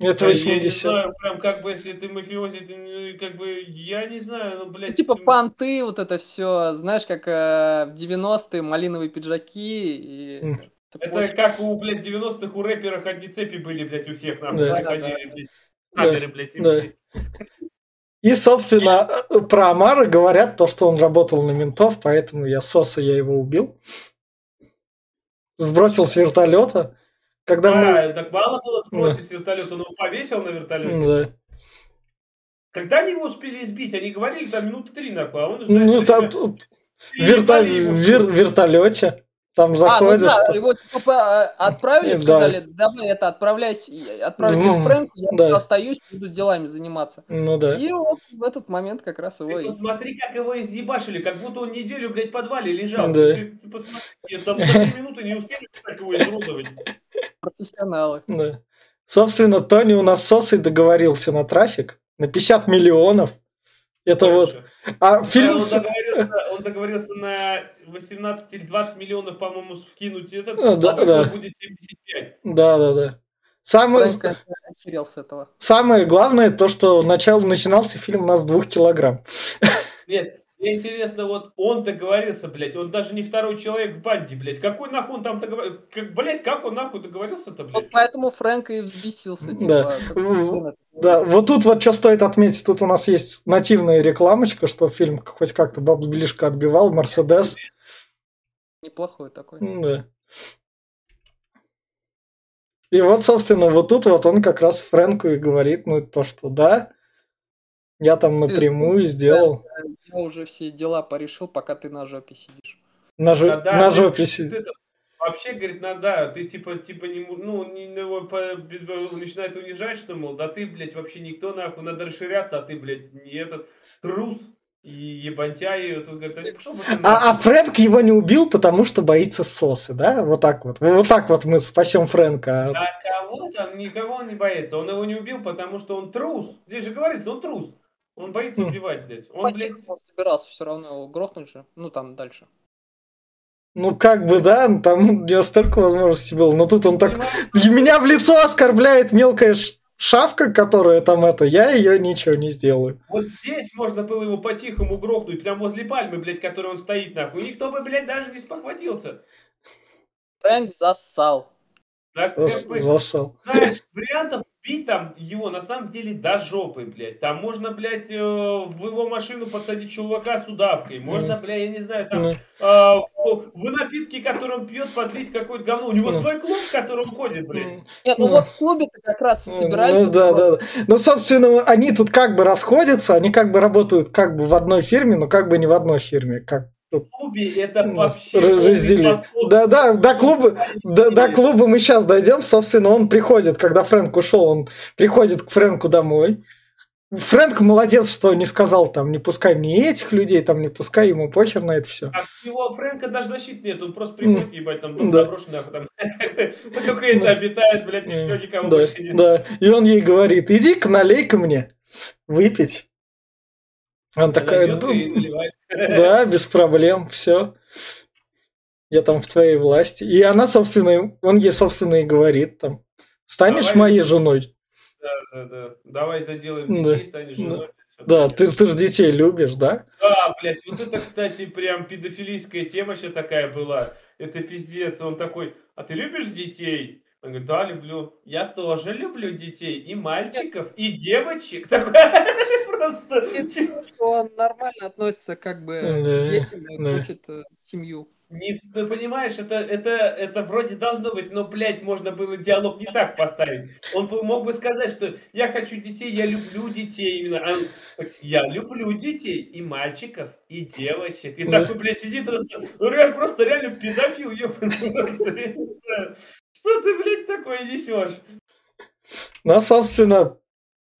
Это Да Я не 80. знаю, прям как бы, если ты мафиози, ты, ну, как бы, я не знаю, ну, Ну, блядь... типа ты- понты, вот это все, знаешь, как э, в 90-е малиновые пиджаки и. Это как у, блядь, 90-х у рэперов одни цепи были, блядь, у всех, нахуй, Да. Да, ходили, блядь, Да, камеры, блядь, и да. все. И, собственно, про Амара говорят то, что он работал на ментов, поэтому я Соса, я его убил. Сбросил с вертолета. Когда мы... А, так мало было сбросить с вертолета, он его повесил на вертолете. Да. Когда они его успели избить? Они говорили там минуты три, нахуй, а он... Ну, там время тут переебали верто- его. вер- вертолете. Там А, ну заходишь. да, его типа по- отправили, Да. сказали, давай это, отправляйся, отправляйся Ну, к Фрэнку, я да. тут остаюсь, буду делами заниматься. Ну да. И вот в этот момент как раз его Ты и... посмотри, как его изъебашили, как будто он неделю, блядь, в подвале лежал. Да. Ты, ты посмотри, там за три минуты не успели так его изуродовать. профессионалы. Да. Собственно, Тони у нас с Сосой договорился на трафик на 50 миллионов. Это вот. Дальше. А фильм... Он договорился, он договорился на 18 или 20 миллионов, по-моему, вкинуть этот, А, да, а да. будет 75. Да, да, да. Самое, с этого. самое главное то, что начал, начинался фильм у нас с двух килограмм. Нет, мне интересно, вот он договорился, блядь, он даже не второй человек в банде, блядь. Какой нахуй он там договорился? Как, блядь, как он нахуй договорился-то, Вот блядь? поэтому Фрэнк и взбесился, типа, Да. Да, вот тут вот что стоит отметить, тут у нас есть нативная рекламочка, что фильм хоть как-то баблишко отбивал, Мерседес. Неплохой такой. Да. И вот, собственно, вот тут вот он как раз Фрэнку и говорит, ну, то, что да, я там напрямую сделал. Я уже все дела порешил, пока ты на жопе сидишь. На, жо- Да, на ты- жопе это- Вообще, говорит, ну да, ты типа, типа не, му- ну, не, его по- б- начинает унижать, что, мол, да ты, блядь, вообще никто, нахуй, надо расширяться, а ты, блядь, не этот трус и ебантяй, и вот он говорит, а не пошел А, а нахуй». Фрэнк его не убил, потому что боится сосы, да? Вот так вот. Вот так вот мы спасем Фрэнка. А кого там, никого он не боится, он его не убил, потому что он трус, здесь же говорится, он трус, он боится Хм. убивать, блядь, он, блядь, По-тихому собирался все равно его грохнуть же. Ну, там дальше. Ну, как бы, да, там у него столько возможностей было. Но тут он так... меня в лицо оскорбляет мелкая шавка, которая там это... Я ее ничего не сделаю. Вот здесь можно было его по-тихому грохнуть, прям возле пальмы, блядь, которой он стоит, нахуй. Никто бы, блядь, даже не спохватился. Фрэнк зассал. Так, Зас- как бы, Засал. знаешь, вариантов бить там его на самом деле до жопы, блядь. Там можно, блядь, э, в его машину посадить чувака с удавкой. Можно, блядь, я не знаю, там э, в, в напитки, которые он пьет, подлить какое-то говно. У него свой клуб, в котором ходит, блядь. Нет, ну вот в клубе-то как раз и собирались. Ну, да, да, да. Ну, собственно, они тут как бы расходятся, они как бы работают как бы в одной фирме, но как бы не в одной фирме. Как В клубе это вообще... разделить. Да, да, до клуба, до, до клуба мы сейчас дойдем. Собственно, он приходит, когда Фрэнк ушел, он приходит к Фрэнку домой. Фрэнк молодец, что не сказал там, не пускай мне этих людей, там не пускай ему похер на это все. А у него Фрэнка даже защиты нет, он просто приходит, ебать, там Да. заброшенный, там только это обитает, блядь, никого Да, больше нет. да. И он ей говорит, иди-ка налей-ка мне выпить. Он Она такая, идет «Ну, и наливает. да, без проблем, все. Я там в твоей власти. И она, собственно, он ей, собственно, и говорит там, станешь Давай. моей женой? Да, да. Давай заделаем Да. детей, станешь женой. Да, ты, ты же детей любишь, да? Да, блядь, вот это, кстати, прям педофилийская тема еще такая была. Это пиздец. Он такой, а ты любишь детей? Он говорит, да, люблю. Я тоже люблю детей. И мальчиков, и девочек. Такой, просто... Что он нормально относится как бы Да, к детям и да. хочет э, семью. Не, ты понимаешь, это, это, это вроде должно быть, но, блядь, можно было диалог не так поставить. Он бы- мог бы сказать, что я хочу детей, я люблю детей именно. А я люблю детей, и мальчиков, и девочек. И Да. такой, блядь, сидит, просто, ну, реально, просто реально педофил, ёбаный, просто, я не знаю. Что ты, блядь, такое несешь? Ну, собственно,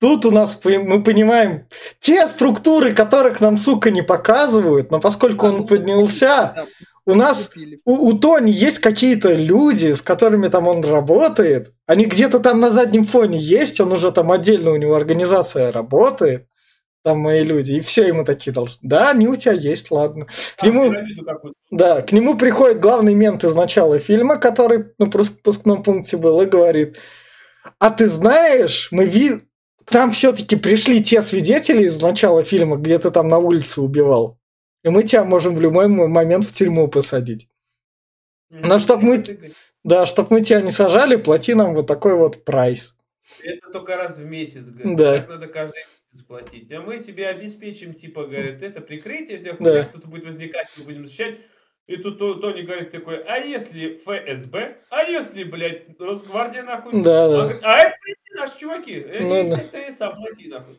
тут у нас мы понимаем те структуры, которых нам, сука, не показывают, но поскольку А, он ну, поднялся, у нас у, у Тони есть какие-то люди, с которыми там он работает. Они где-то там на заднем фоне есть, он уже там отдельно у него организация работает. Там мои люди, и все ему такие должны. Да, они у тебя есть, ладно. К Там нему, да, к нему приходит главный мент из начала фильма, который на пропускном пункте был, и говорит, а ты знаешь, мы ви... к нам все-таки пришли те свидетели из начала фильма, где ты там на улице убивал. И мы тебя можем в любой момент в тюрьму посадить. Ну, чтоб мы- Да, чтобы мы тебя не сажали, плати нам вот такой вот прайс. Это только раз в месяц, говорит. Да. Так надо каждый месяц платить. А мы тебе обеспечим, типа, говорит, это прикрытие всех Да. кто-то будет возникать, мы будем защищать. И тут То- Тони говорит такой, а если ФСБ? А если, блядь, Росгвардия, нахуй? Да, да. говорит, а это наши чуваки. Ну Э, да. Ты сам плати, нахуй.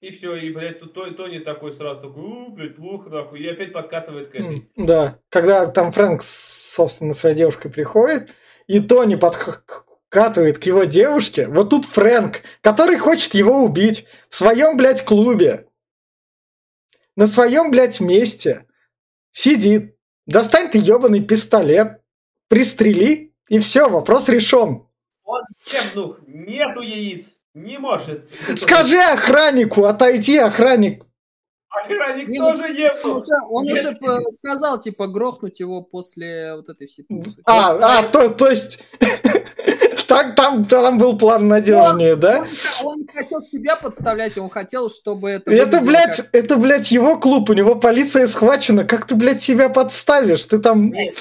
И все, и, блядь, тут То- Тони такой сразу такой, у, блядь, плохо, нахуй, и опять подкатывает к этой. М, Да. Когда там Фрэнк, собственно, своей девушкой приходит, и Тони подкатывает к его девушке, вот тут Фрэнк, который хочет его убить в своем, блядь, клубе, на своем, блядь, месте, сидит. Достань ты ебаный пистолет, пристрели, и все, вопрос решен. Он ебнух, нету яиц, не может. Скажи охраннику, отойди, охранник. Охранник Не, тоже Он уже, он Нет. уже по- сказал, типа, грохнуть его после вот этой всей тусы. А, а, то, то есть... Так, там, там был план надежнее, да? Он, он не хотел себя подставлять, он хотел, чтобы это... Это, блядь, как- это, блядь, его клуб, у него полиция схвачена. Как ты, блядь, себя подставишь? Ты там... Нет,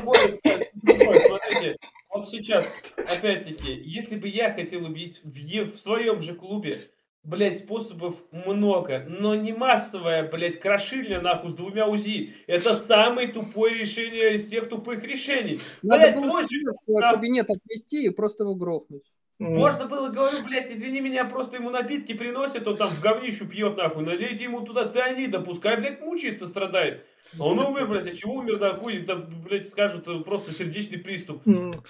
Смотрите, вот сейчас, опять-таки, если бы я хотел убить в, в своем же клубе, блядь, способов много, но не массовое, блядь, крошильня, нахуй, с двумя УЗИ. Это самое тупое решение из всех тупых решений. Надо Блядь, было свой да. кабинет отвести и просто его грохнуть. Можно было, говорю, блядь, извини меня, просто ему напитки приносят, он там в говнищу пьет, нахуй, налейте ему туда цианида, пускай, блядь, мучается, страдает. А он умер, блядь, а чего умер, нахуй, да, блядь, скажут, э, просто сердечный приступ. Но,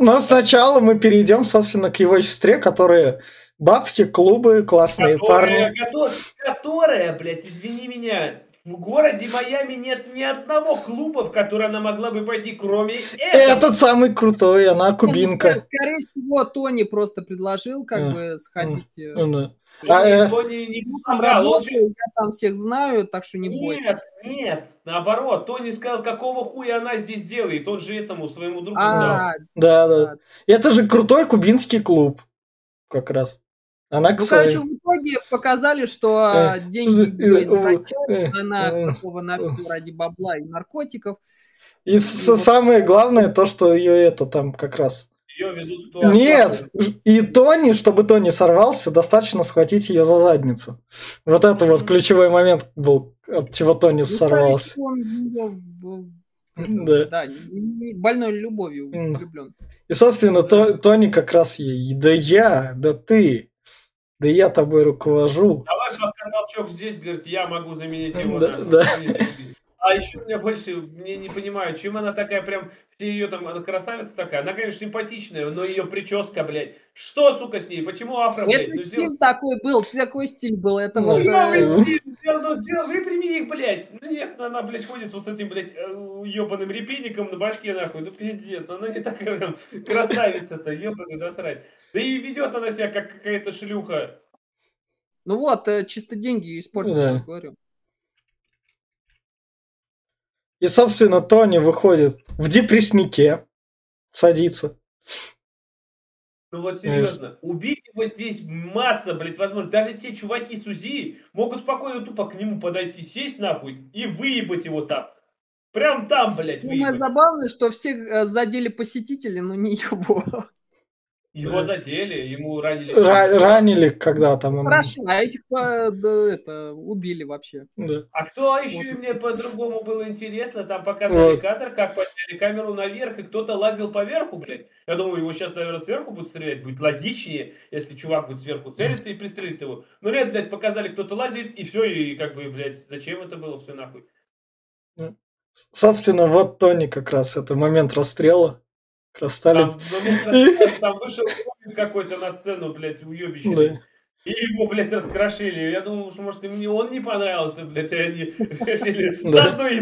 но сначала мы перейдем, собственно, к его сестре, которая бабки, клубы, классные Которая, парни. кото- которая, блядь, извини меня, в городе Майами нет ни одного клуба, в который она могла бы пойти, кроме этого. Этот самый крутой, она кубинка. скорее- Скорее всего, Тони просто предложил как М, бы сходить. да. Никто а, э, не, не Ну, там работаю, я там всех знаю, так что не бойся. Нет, нет, наоборот, Тони сказал, какого хуя она здесь делает, он же этому своему другу. А, Да, да. да. Это же крутой кубинский клуб. Как раз. Она, Ну, кстати... короче, в итоге показали, что Э, а, деньги э, ее э, извращают, э, она э, готова на все ради бабла и наркотиков. И с- самое главное то, что ее это там как раз... Ее ведут в Нет, и Тони, чтобы Тони сорвался, достаточно схватить ее за задницу. Вот это вот ключевой момент был, от чего Тони Ну, сорвался. он Да. Да, больной любовью влюблен. И, собственно, То- Тони как раз ей, да я, да ты, да я тобой руковожу. Давай пока толчок здесь, говорит, я могу заменить его. Да, на- да. А еще меня больше, мне не понимаю, чем она такая прям, все ее там, она красавица такая, она, конечно, симпатичная, но ее прическа, блядь, что, сука, с ней, почему афро, блядь? Это Ну, стиль сделал- такой был, такой стиль был. Это Ну, вот... Ну, новый э, стиль, сделал, ну, сделал, выпрями их, блядь. Ну, нет, она, блядь, ходит вот с этим, блядь, ебаным репейником на башке, нахуй, ну, пиздец, она не такая прям красавица-то, ебаный насрать. Да и ведет она себя, как какая-то шлюха. Ну вот, э, чисто деньги испортили, Да. говорю. И, собственно, Тони выходит в депресснике, садится. Ну вот серьезно, убить его здесь масса, блядь, возможно. Даже те чуваки с УЗИ могут спокойно тупо к нему подойти, сесть нахуй и выебать его там. Прям там, блядь, Самое выебать. забавное, что всех э, задели посетители, но не его. Его задели, ему ранили. Ра- ранили, когда там он... Хорошо, а этих э, да, это, убили вообще. Да. А кто еще и мне по-другому было интересно, там показали Вот. кадр, как подняли камеру наверх, и кто-то лазил поверху, блядь. Я думаю, его сейчас, наверное, сверху будут стрелять, будет логичнее, если чувак будет сверху целиться и пристрелит его. Но нет, блядь, показали, кто-то лазит, и все, и как бы, блядь, зачем это было все нахуй? Собственно, вот Тони как раз, это момент расстрела. Стали... Там, момент расстрела, там вышел какой-то на сцену, блядь, уебищный. Да. И его, блядь, раскрошили. Я думал, что, может, и мне он не понравился, блядь, и они решили Да. и.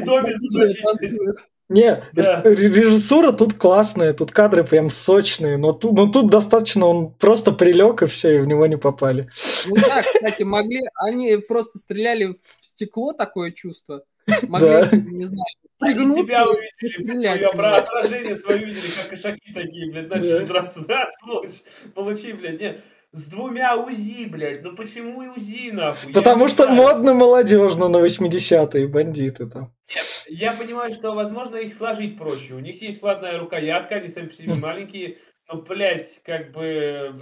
Не, Да. ре- режиссура тут классная, тут кадры прям сочные, но тут, но тут достаточно он просто прилег и все, и в него не попали. Ну да, кстати, могли, они просто стреляли в стекло, такое чувство. Могли, Да. не знаю, Они пригнуться себя и увидели, блядь, про отражение свое увидели, как кошаки такие, блядь, начали Да. драться. Да, сволочь, получи, блядь, нет. С двумя УЗИ, блядь, ну почему и УЗИ, нахуй? Я Потому не что модно молодежно на 80-е бандиты там. Я понимаю, что, возможно, их сложить проще. У них есть складная рукоятка, они сами по себе Хм. маленькие, но, блядь, как бы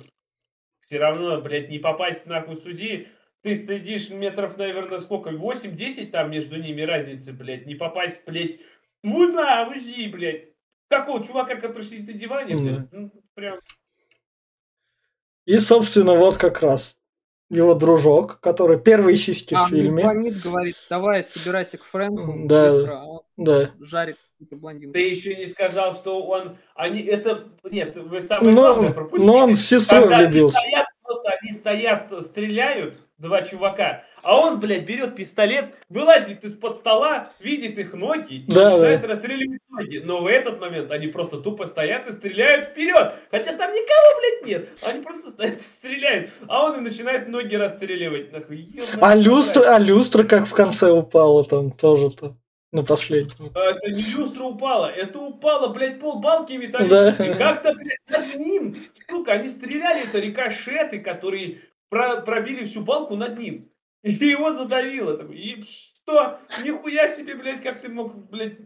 все равно, блядь, не попасть нахуй с УЗИ. Ты следишь метров, наверное, сколько, 8-10 там между ними разницы, блядь, не попасть, блядь, ну на УЗИ, блядь. Такого чувака, который сидит на диване, блядь, ну, прям... И, собственно, вот как раз его дружок, который первые сиськи А в фильме. Мухаммед говорит, давай, собирайся к Фрэнку Да. быстро, а он Да. жарит какую-то блондинку. Ты еще не сказал, что он... Они... Это... Нет, вы самое Но, главное пропустили. но он с сестрой Когда они влюбился. стоят, просто они стоят, стреляют, два чувака, а он, блядь, берет пистолет, вылазит из-под стола, видит их ноги и Да, начинает да. расстреливать ноги. Но в этот момент они просто тупо стоят и стреляют вперед. Хотя там никого, блядь, нет. Они просто стоят и стреляют. А он и начинает ноги расстреливать. Нахуй. А люстра, а люстра как в конце упала там тоже-то. На последнем. А Это не люстра упала, это упала, блядь, полбалки металлические. Да. Как-то, блядь, над ним, сука, они стреляли, это рикошеты, которые про- пробили всю балку над ним. И его задавило. Такой, И что? Нихуя себе, блядь, как ты мог, блядь...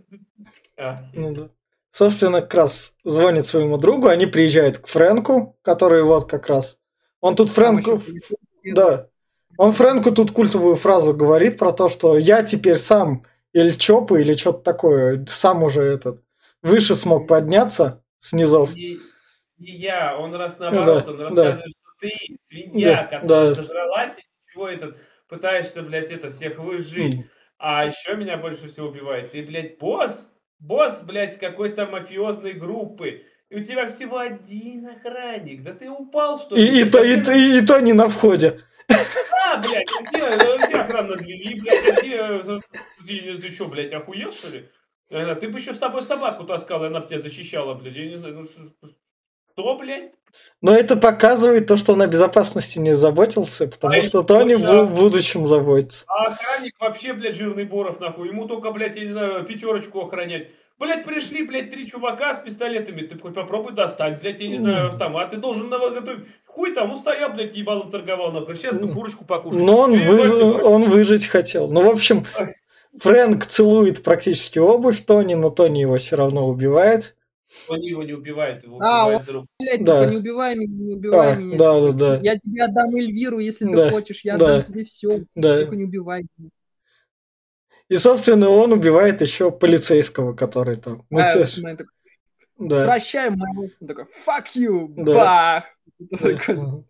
А. Ну да. Собственно, как раз звонит своему другу, они приезжают к Фрэнку, который вот как раз. Он тут Там Фрэнку... Да. Он Фрэнку тут культовую фразу говорит про то, что я теперь сам или ЧОПы, или что-то такое, сам уже этот, выше смог подняться с низов. Не, не я, он раз наоборот, Да, он да. рассказывает, что ты свинья, Да, которая да. сожралась, и чего этот, пытаешься, блядь, это всех выжить. М. А еще меня больше всего убивает. Ты, блядь, босс? Босс, блядь, какой-то мафиозной группы. И у тебя всего один охранник. Да ты упал, что ли? И, и, то, и, то- и, то не на входе. А, блядь, где, где охрана двери, блядь, а где... э, Ты, ты что, блядь, охуел, что ли? Э, Ты бы еще с собой собаку таскал, и она бы тебя защищала, блядь. Я не знаю, ну что, что, блядь? Но это показывает то, что он о безопасности не заботился, потому А что Тони в будущем заботится. А охранник вообще, блядь, жирный Боров, нахуй. Ему только, блядь, я не знаю, пятерочку охранять. Блядь, пришли, блядь, три чувака с пистолетами. Ты хоть попробуй достать, блядь, я не знаю, автомат. Ты должен на готовить. Хуй там, устоял, блядь, ебалом торговал. Нахуй. Сейчас бы курочку покушать. Но он, вы- он выжить хотел. Ну, в общем, Фрэнк целует практически обувь Тони, но Тони его все равно убивает. Он его не убивает, его А, убивает друг. Блядь, Да. типа, не убивай меня, не убивай А, меня. да, типа, да, да. Я тебе отдам Эльвиру, если Да, ты хочешь. Я да. отдам тебе все. Да. Только не убивай меня. И, собственно, он убивает еще полицейского, который там. Ну, А, те- он такой, да. Прощай, мэр. Он такой, fuck you, Да. бах. Да.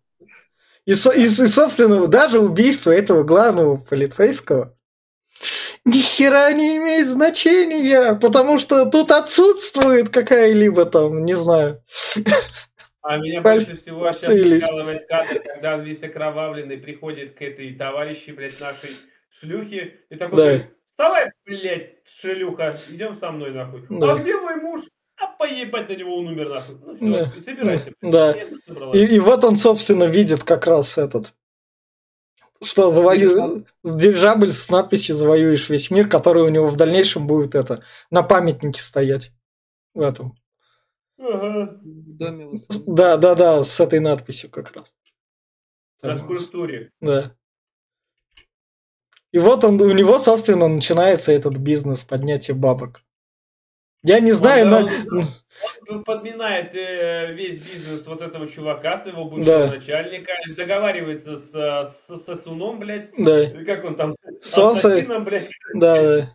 И, и, и, собственно, даже убийство этого главного полицейского ни хера не имеет значения, потому что тут отсутствует какая-либо там, не знаю. А меня Паль- больше всего сейчас или- прикалывает кадр, когда он весь окровавленный приходит к этой товарищи, блядь, нашей шлюхе, и такой, Да. Вставай, блядь, шлюха, идем со мной, нахуй. Да. А где мой муж? А поебать на него, он умер, нахуй. Ну Да. все, собирайся. Да. Я собралась. И, и вот он, собственно, видит как раз этот, что завою... Дирижабль. с дирижабль с надписью «Завоюешь весь мир», который у него в дальнейшем будет это на памятнике стоять. В этом. Ага. Да, да, да, с этой надписью как раз. На скульптуре. Да. И вот он, у него, собственно, начинается этот бизнес поднятия бабок. Я не знаю, Он, но... он- Он подминает э, весь бизнес вот этого чувака, своего бывшего Да. начальника, договаривается с, с сосуном, блядь, Да, или как он там, ассасином, блядь, да,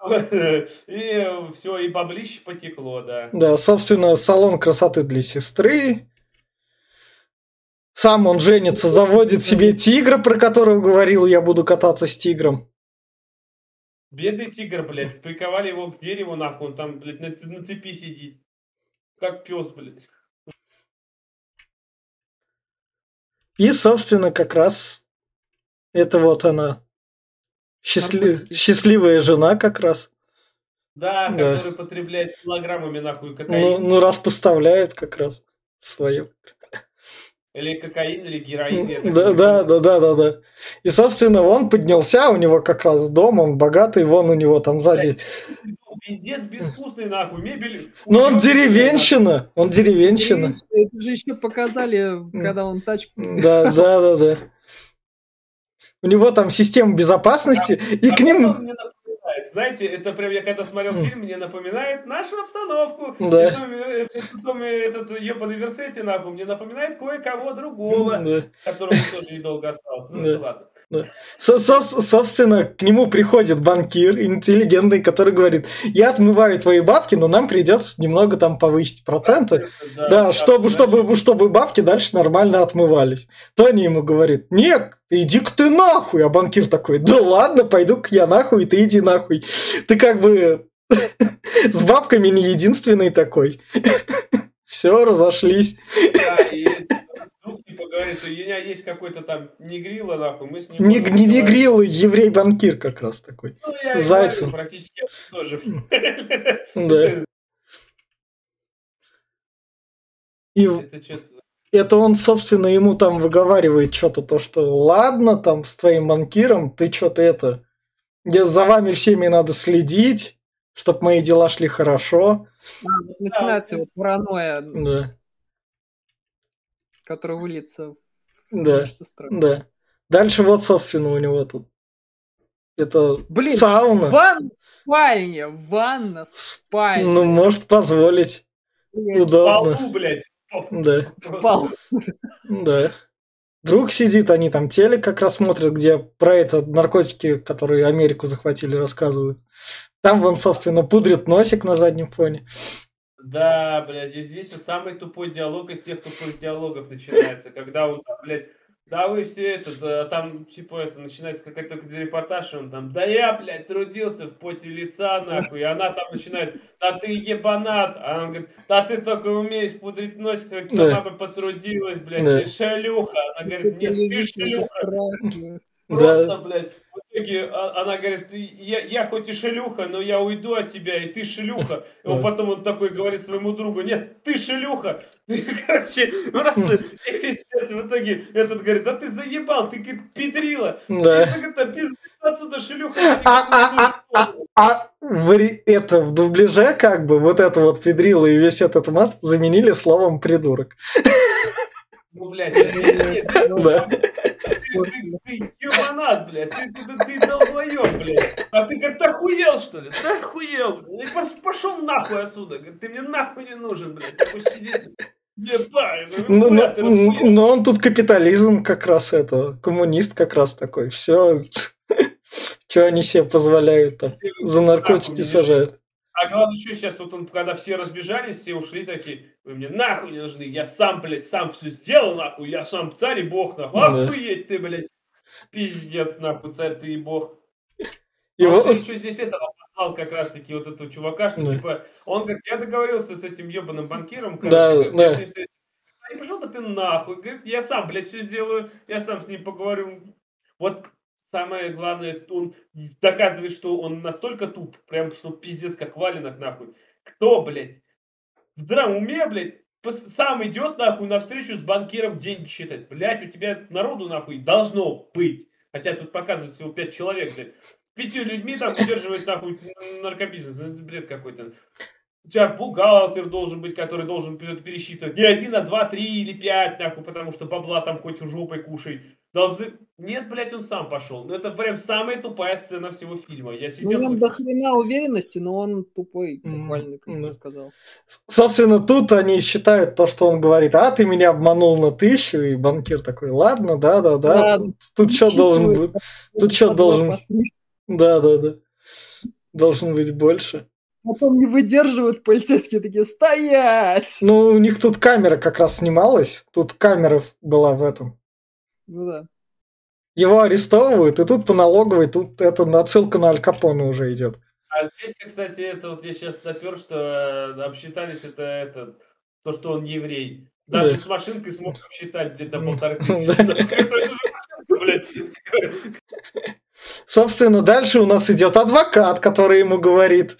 и все, и баблище потекло, да. да, собственно, салон красоты для сестры. Сам он женится, заводит себе тигра, про которого говорил, я буду кататься с тигром. Бедный тигр, блядь, приковали его к дереву, нахуй, он там, блядь, на, на цепи сидит. Как пес, блядь. И, собственно, как раз это вот она. Счастли-. Счастливая жена как раз. Да, Да. который потребляет килограммами, нахуй, Ну, кокаин. ну, раз поставляет как раз свое. Или кокаин, или героин. Да, да, да, да, да, да. И, собственно, он поднялся, у него как раз дом, он богатый, вон у него там сзади. Пиздец безвкусный, нахуй, мебель. Но он деревенщина, он деревенщина. Это же еще показали, когда он тачку... Да, да, да, да. У него там система безопасности, и к ним... напоминает, Знаете, это прям я когда смотрел фильм, мне напоминает нашу обстановку. Да. Э, э, э, этот ебаный Версети, нахуй, мне напоминает кое-кого другого, которому тоже недолго осталось. Ну, ладно. Со- со- собственно, к нему приходит банкир интеллигентный, который говорит, я отмываю твои бабки, но нам придется немного там повысить проценты. Да, чтобы, чтобы, чтобы бабки дальше нормально отмывались. Тони ему говорит, нет, иди-ка ты нахуй. А банкир такой, да ладно, пойду-ка я нахуй, ты иди нахуй. Ты как бы с бабками не единственный такой. Все, разошлись. Да, и говорит, у меня есть какой-то там негрила, нахуй, мы с ним... Не, не, не поговорить». грил, еврей-банкир как раз такой. Ну, я Зайцев. говорю, практически тоже. Да. И Это он, собственно, ему там выговаривает что-то, то, что ладно, там, с твоим банкиром, ты что-то это... Я, за вами всеми надо следить, чтобы мои дела шли хорошо. Вот начинается вот паранойя, Да, которая выльется в Да. нечто странное. да. Дальше вот, собственно, у него тут... Это Блин, сауна. Ванна в спальне, ванна в спальне. Ну, может позволить. Блядь, Удобно. Полу, блядь. Да, в пол. да. Друг сидит, они там телек как раз смотрят, где про это наркотики, которые Америку захватили, рассказывают. Там вон, собственно, пудрит носик на заднем фоне. Да, блядь, и здесь вот самый тупой диалог из всех тупых диалогов начинается, когда он там, блядь, да вы все это, да, там, типа, это, начинается какой-то репортаж, и он там, да я, блядь, трудился в поте лица, нахуй, и она там начинает, да ты ебанат, а он говорит, да ты только умеешь пудрить носик, как Да. сама бы потрудилась, блядь, Да. ты шалюха, она говорит, нет, ты Лежишь шлюха. Просто, Да. блядь, в итоге а- она говорит, я, я хоть и шелюха, но я уйду от тебя, и ты шелюха. И он потом он такой говорит своему другу, нет, ты шелюха. И, Короче, просто и пиздец, в итоге этот говорит, да ты заебал, ты говорит, педрила. Да. Это говорит, «Да пиздец отсюда шелюха. я А, а, а, буду». А в ре- это в дубляже как бы вот это вот педрило и весь этот мат заменили словом придурок. Ну, блядь, это. Ты, ты, ебанат, блядь, ты, ты, ты, долбоёб, блядь. А ты, говорит, охуел, что ли? Ты охуел, блядь. Пошел нахуй отсюда. Говорит, ты мне нахуй не нужен, блядь. Такой сидит. Ну, расхуел. но он тут капитализм как раз это, коммунист как раз такой. Все, что они себе позволяют там, за наркотики сажают. А главное, что сейчас, вот он, когда все разбежались, все ушли такие, вы мне нахуй не нужны, я сам, блядь, сам все сделал, нахуй, я сам царь и бог, нахуй, Да. охуеть ты, блядь. Пиздец, нахуй, царь ты и бог. Его... Он еще здесь этого послал как раз-таки вот этого чувака, что Да. типа, он говорит, я договорился с этим ебаным банкиром, Да, короче, да. говорит, что- «А пошел ты нахуй, говорит, я сам, блядь, все сделаю, я сам с ним поговорю. Вот самое главное, он доказывает, что он настолько туп, прям что пиздец как валенок нахуй. Кто, блядь, в здравом уме, блядь, сам идет нахуй навстречу с банкиром деньги считать. Блядь, у тебя народу нахуй должно быть. Хотя тут показывают всего пять человек, блядь. Пятью людьми там удерживает нахуй наркобизнес. Ну, бред какой-то. У тебя бухгалтер должен быть, который должен пе- пересчитывать. Не один, а два, три или пять, нахуй, потому что бабла там хоть жопой кушай. Должны... Нет, блядь, он сам пошел. Ну, это прям самая тупая сцена всего фильма. Я Ну, сидел... нем такой, до хрена уверенности, но он тупой, буквально, как да. ты сказал. Собственно, тут они считают то, что он говорит, а ты меня обманул на тысячу, и банкир такой, ладно, да-да-да, тут, тут что должен быть? Тут что должен? Да-да-да. Должен быть больше. Потом не выдерживают полицейские такие, стоять! Ну, у них тут камера как раз снималась. Тут камера была в этом. Ну да. Его арестовывают, и тут по налоговой, тут это отсылка на Аль Капоне уже идет. А здесь, кстати, это вот я сейчас допер, что э, обсчитались это, это то, что он еврей. Даже Да. с машинкой смог обсчитать, М, полторы да. тысячи. Это же машинка, блядь. Собственно, дальше у нас идет адвокат, который ему говорит,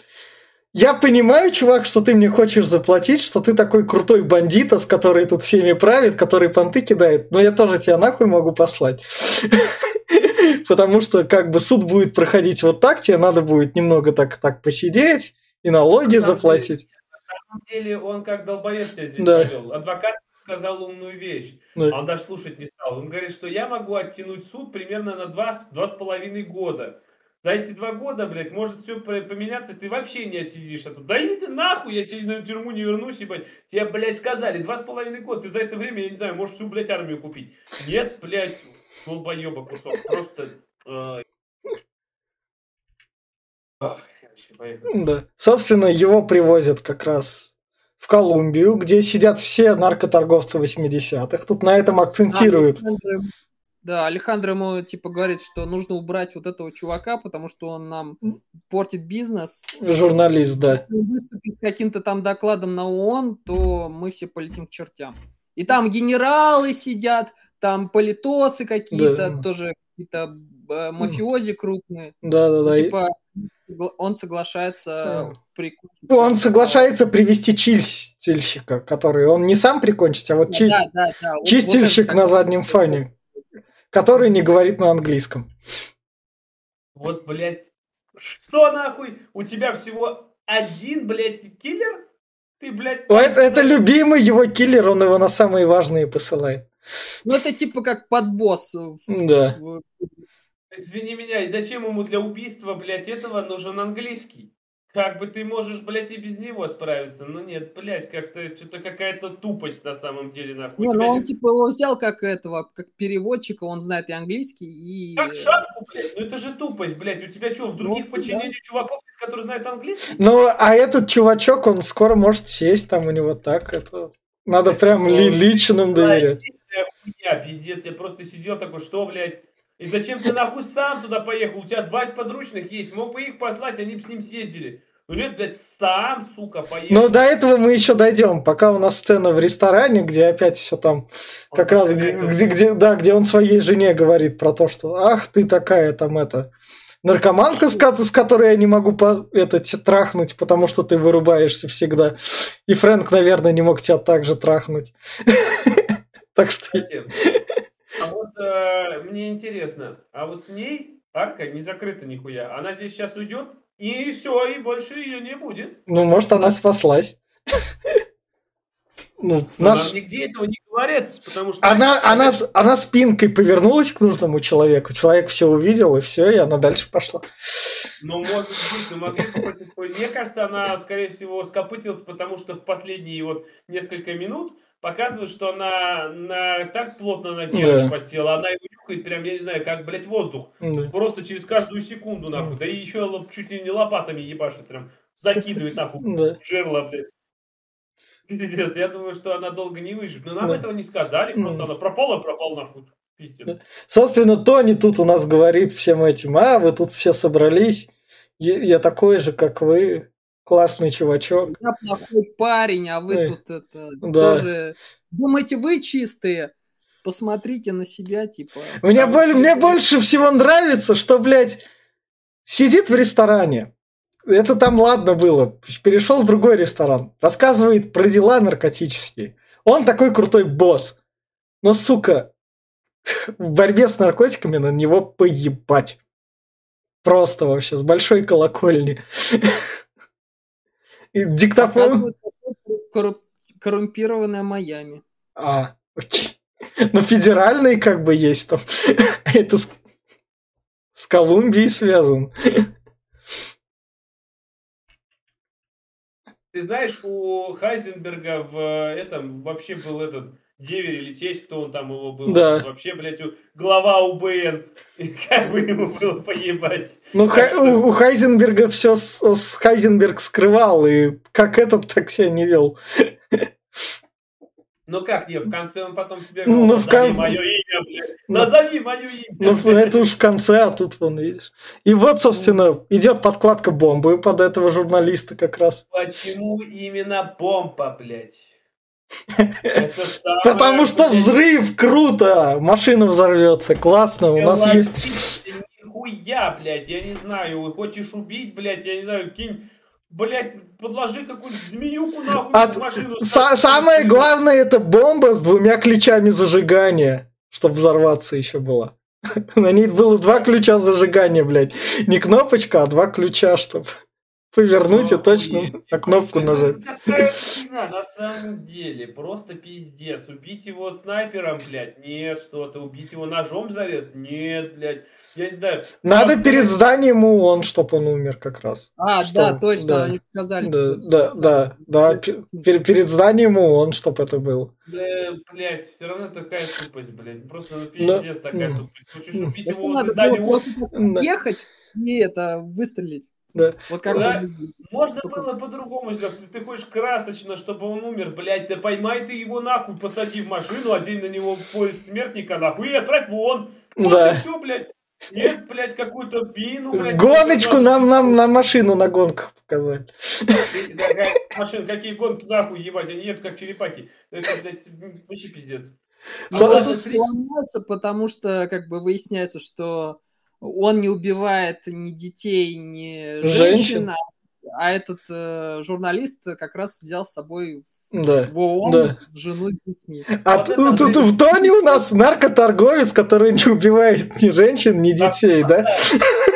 я понимаю, чувак, что ты мне хочешь заплатить, что ты такой крутой бандитос, который тут всеми правит, который понты кидает, но я тоже тебя нахуй могу послать. Потому что как бы суд будет проходить вот так, тебе надо будет немного так, так посидеть и налоги заплатить. На самом деле он как долбоеб себя здесь Да. повел. Адвокат сказал умную вещь, Да. а он даже слушать не стал. Он говорит, что я могу оттянуть суд примерно на два, с- два с половиной года. За эти два года, блядь, может все поменяться, ты вообще не отсидишь. А тут, да иди ты нахуй, я тебе на тюрьму не вернусь, ебать. Тебе, блядь, сказали, два с половиной года, ты за это время, я не знаю, можешь всю, блядь, армию купить. Нет, блядь, долбоеба кусок. Просто... Ах, поехали. Да. Собственно, его привозят как раз в Колумбию, где сидят все наркоторговцы 80-х. Тут на этом акцентируют. Александр- Да, Алехандро ему типа говорит, что нужно убрать вот этого чувака, потому что он нам портит бизнес. Журналист, да. Если с каким-то там докладом на ООН, то мы все полетим к чертям. И там генералы сидят, там политосы какие-то, Да. тоже какие-то э, мафиози крупные. Да, да, да. Типа он соглашается прикончить. Он соглашается привести чистильщика, который он не сам прикончить, а вот чи- Да, да, да. Вот- чистильщик вот это на заднем фоне, который не говорит на английском. Вот, блядь, что нахуй? У тебя всего один, блядь, киллер? Ты, блядь... Это, это любимый его киллер, он его на самые важные посылает. Ну, это типа как подбосс. Да. Извини меня, и зачем ему для убийства, блядь, этого нужен английский? Как бы ты можешь, блядь, и без него справиться. Ну нет, блядь, как-то что-то какая-то тупость на самом деле, нахуй. Не, ну он типа его взял как этого, как переводчика, он знает и английский, и... Как шапку, блядь, ну это же тупость, блядь. У тебя что, в других Ну, подчинениях чуваков, нет, которые знают английский? Ну, а этот чувачок, он скоро может сесть там у него так. Это... Надо прям ли- личным доверять. Хуйня, пиздец. Я просто сидел такой, что, блядь? И зачем ты нахуй сам туда поехал? У тебя два подручных есть. Мог бы их послать, они бы с ним съездили. Ну нет, блядь, сам, сука, поехал. Ну, до этого мы еще дойдем. Пока у нас сцена в ресторане, где опять все там как Он раз где, где, да, где он своей жене говорит про то, что ах, ты такая там это наркоманка, с, с которой я не могу по, это, трахнуть, потому что ты вырубаешься всегда. И Фрэнк, наверное, не мог тебя так же трахнуть. Так что э, мне интересно, а вот с ней арка не закрыта нихуя. Она здесь сейчас уйдет, и все, и больше ее не будет. Ну, может, она спаслась. Ну, Но наш... нигде этого не говорится, потому что... она, она, она спинкой повернулась к нужному человеку. Человек все увидел, и все, и она дальше пошла. Ну, может быть, ну, могли Мне кажется, она, скорее всего, скопытилась, потому что в последние вот несколько минут показывает, что она на, так плотно на девочку Да. подсела, она его нюхает прям, я не знаю, как, блядь, воздух. Да. Просто через каждую секунду, нахуй. Да и еще чуть ли не лопатами ебашит, прям закидывает, нахуй, Да. жерло, блядь. Пиздец, я думаю, что она долго не выживет. Но нам Да. этого не сказали, просто Мгм. она пропала, пропала, нахуй. Пиздец. Собственно, Тони тут у нас говорит всем этим, а, вы тут все собрались, я, я такой же, как вы, классный чувачок. Я плохой парень, а вы Ой. тут это Да. тоже... Думаете, вы чистые? Посмотрите на себя, типа... Мне, А, боль- мне больше всего нравится, что, блядь, сидит в ресторане. Это там ладно было. Перешел в другой ресторан. Рассказывает про дела наркотические. Он такой крутой босс. Но, сука, в борьбе с наркотиками на него поебать. Просто вообще, с большой колокольни. И диктофон... Показывают корру- коррумпированное Майами. А, окей. Ну, федеральные как бы есть там. Это с, с Колумбией связан. Ты знаешь, у Хайзенберга в э, этом вообще был этот деверь или тесть, кто он там его был. Да. Вообще, блядь, у- глава УБН. Как бы ему было поебать. Ну, Хай- что- у, Хайзенберга все с, с- Хайзенберг скрывал, и как этот так себя не вел. Ну как, не, в конце он потом тебе Ну, говорил, в назови кон- мое имя, блядь. Ну. Назови мое имя. Ну, это уж в конце, а тут вон, видишь. И вот, собственно, идет подкладка бомбы под этого журналиста как раз. Почему именно бомба, блядь? Потому что взрыв, круто! Машина взорвется, классно, у нас есть... Нихуя, блядь, я не знаю, хочешь убить, блядь, я не знаю, кинь, блядь, подложи какую-нибудь змеюку нахуй От- в машину. Са- самое главное, это бомба с двумя ключами зажигания, чтобы взорваться еще была. На ней было два ключа зажигания, блядь. Не кнопочка, а два ключа, чтобы повернуть и точно на кнопку нажать. На самом деле, просто пиздец. Убить его снайпером, блядь, нет, что-то. Убить его ножом зарез, нет, блядь. Я не знаю. Надо перед зданием ООН, чтобы он умер как раз. А, да, точно, они сказали. Да, да, да, да, пе- пер- перед зданием ООН, чтобы это было. Да, блядь, все равно такая тупость, блядь. Просто ну, пиздец такая тупость. Хочешь убить его надо было просто ехать и это, выстрелить. Да. Вот как Да. бы- Можно Только- было по-другому сделать. Если ты хочешь красочно, чтобы он умер, блядь, да поймай ты его нахуй, посади в машину, одень на него поезд смертника, нахуй, и отправь вон. Вот Да. и все, блядь. Нет, блядь, какую-то бину, блядь. Гоночку на... нам, нам на машину на гонках показать. Машин, какие гонки нахуй ебать, они едут как черепахи. Это, блядь, вообще пиздец. Ну, Со- вот Ладно, тут сломается, потому что как бы выясняется, что он не убивает ни детей, ни Женщин. женщин, а- этот э, журналист как раз взял с собой Да. в ООН Да. жену с детьми. А Вот тут в Тоне у нас наркоторговец, который не убивает ни женщин, ни детей, да?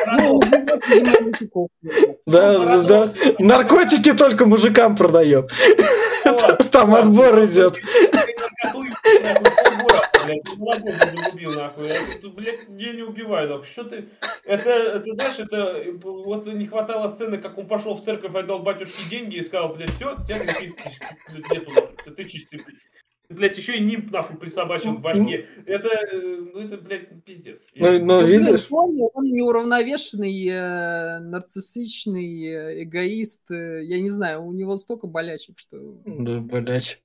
Ну. Да, да, да. Наркотики только мужикам продает. Там отбор идет. Блять, я не убиваю, нахуй. Что ты? Это, это, знаешь, это вот не хватало сцены, как он пошел в церковь, отдал батюшке деньги и сказал, блядь, все, тебя никаких нету, ты чистый, блядь. Блять, еще и нимб нахуй присобачен в башке. Это, ну это, блядь, пиздец. Ну, ну, Ну, блин, видишь? Тони, он неуравновешенный, э, нарциссичный, э, эгоист. э, я не знаю, у него столько болячек, что... Да, болячек.